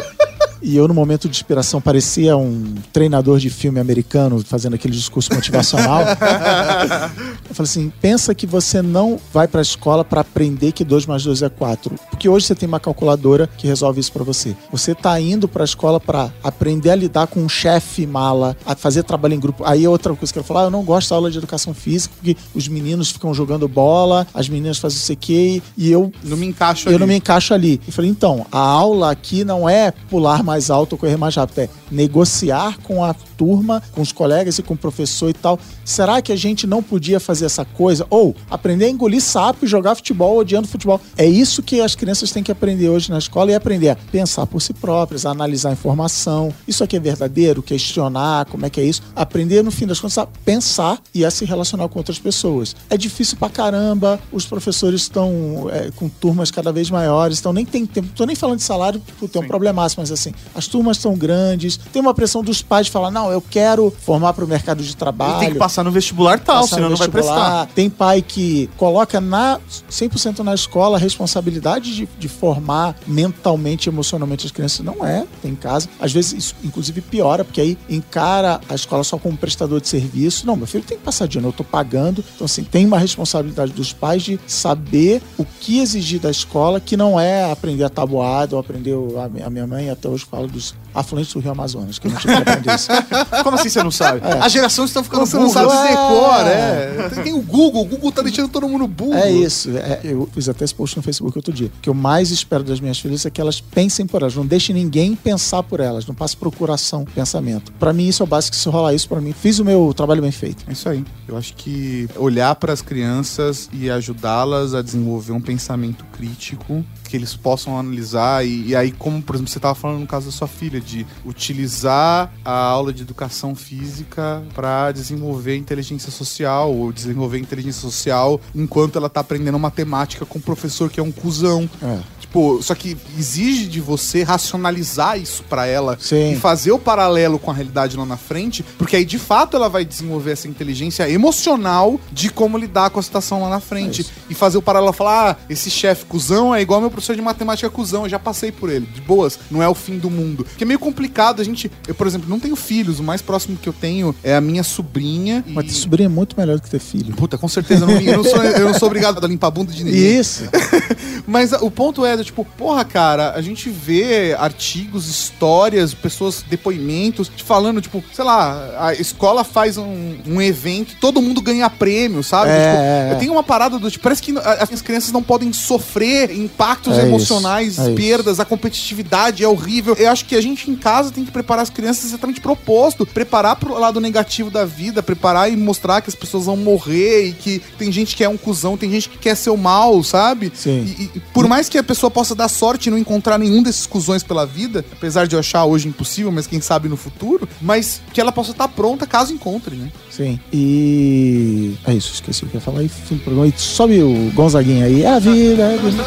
e eu, no momento de inspiração, parecia um treinador de filme americano fazendo aquele discurso motivacional. eu falei assim: pensa que você não vai para a escola para aprender que 2 mais 2 é 4. Porque hoje você tem uma calculadora que resolve isso para você. Você tá indo para a escola para aprender a lidar com um chefe mala, a fazer trabalho em grupo. Aí outra coisa que eu falar, ah, eu não gosto da aula de educação física, porque os meninos ficam jogando bola, as meninas fazem isso aqui, e eu Não me encaixo eu ali. não me encaixo ali. E falei, então, a aula aqui não é pular mais alto ou correr mais rápido, é negociar com a turma, com os colegas e com o professor e tal. Será que a gente não podia fazer essa coisa? Ou aprender a engolir sapo e jogar futebol odiando futebol. É isso que as crianças têm que aprender hoje na escola e aprender a pensar por si próprias, a analisar a informação. Isso aqui é verdadeiro? Questionar, como é que é isso? Aprender, no fim das contas, a pensar e a se relacionar com outras pessoas. É difícil pra caramba, os professores estão é, com turmas cada vez maiores, então nem tem tempo. Tô nem falando de salário, porque tem um problemaço, mas assim, as turmas estão grandes, tem uma pressão dos pais de falar, não, eu quero formar para o mercado de trabalho. Ele tem que passar no vestibular tal, senão não vai prestar. Tem pai que coloca na 100% na escola a responsabilidade de, de formar mentalmente e emocionalmente as crianças. Não é, tem em casa. Às vezes isso, inclusive, piora, porque aí encara a escola só como prestador de serviço. Não, meu filho tem que passar de ano, eu tô pagando. Então, assim, tem uma responsabilidade dos pais de saber o que exigir da escola, que não é aprender a tabuada ou aprender a minha mãe até hoje fala dos afluentes do Rio Amazonas, que eu não tive que aprender isso. Como assim você não sabe? As gerações estão ficando Você não sabe É. decor, é. Tem- Tem o Google, o Google tá deixando todo mundo burro. É isso. é- eu fiz até esse post no Facebook outro dia. O que eu mais espero das minhas filhas é que elas pensem por elas. Não deixem ninguém pensar por elas. Não passe procuração, pensamento. Pra mim, isso é o básico. Se rolar isso, pra mim, fiz o meu trabalho bem feito. É isso aí. Eu acho que olhar para as crianças e ajudá-las a desenvolver um pensamento crítico que eles possam analisar e, e aí como por exemplo você estava falando no caso da sua filha de utilizar a aula de educação física para desenvolver inteligência social ou desenvolver inteligência social enquanto ela tá aprendendo matemática com um professor que é um cuzão É. Tipo, só que exige de você racionalizar isso pra ela Sim. e fazer o paralelo com a realidade lá na frente, porque aí de fato ela vai desenvolver essa inteligência emocional de como lidar com a situação lá na frente. e fazer o paralelo falar: ah, esse chefe cuzão é igual meu professor de matemática cuzão, eu já passei por ele. De boas, não é o fim do mundo. Porque é meio complicado a gente. Eu, por exemplo, não tenho filhos, o mais próximo que eu tenho é a minha sobrinha. Mas ter sobrinho é muito melhor do que ter filho. Puta, com certeza, eu não, eu não sou, eu não sou obrigado a limpar a bunda de ninguém. Isso. Mas o ponto é, tipo, porra, cara, a gente vê artigos, histórias, pessoas, depoimentos, te falando, tipo, sei lá, a escola faz um, um evento, todo mundo ganha prêmio, sabe? É, Tipo, é, é. tenho uma parada do tipo, parece que as crianças não podem sofrer impactos É emocionais, isso, é isso. perdas, a competitividade é horrível. Eu acho que a gente em casa tem que preparar as crianças exatamente proposto, preparar pro lado negativo da vida, preparar e mostrar que as pessoas vão morrer e que tem gente que é um cuzão, tem gente que quer ser o mal, sabe? Sim. E, e por mais que a pessoa possa dar sorte e não encontrar nenhum desses cuzões pela vida, apesar de eu achar hoje impossível, mas quem sabe no futuro, mas que ela possa estar pronta caso encontre, né? Sim. E. É isso, esqueci o que eu ia falar. E fim do programa. E sobe o Gonzaguinha aí. É a vida. É a vida.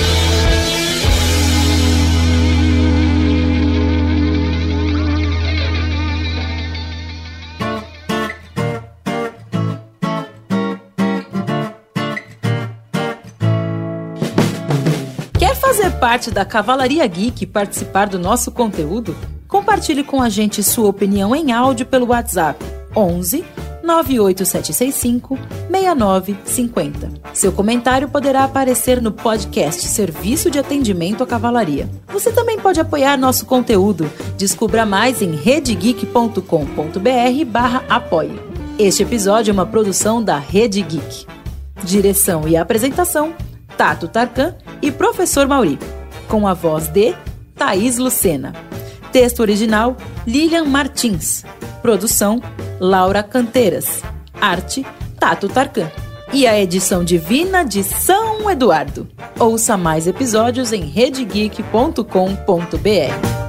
parte da Cavalaria Geek e participar do nosso conteúdo? Compartilhe com a gente sua opinião em áudio pelo WhatsApp 11 98765 6950. Seu comentário poderá aparecer no podcast Serviço de Atendimento à Cavalaria. Você também pode apoiar nosso conteúdo. Descubra mais em redegeek.com.br barra apoie. Este episódio é uma produção da Rede Geek. Direção e apresentação, Tato Tarkan e Professor Mauri. Com a voz de Thaís Lucena. Texto original, Lilian Martins. Produção, Laura Canteiras. Arte, Tato Tarkan. E a edição divina de São Eduardo. Ouça mais episódios em redegeek.com.br.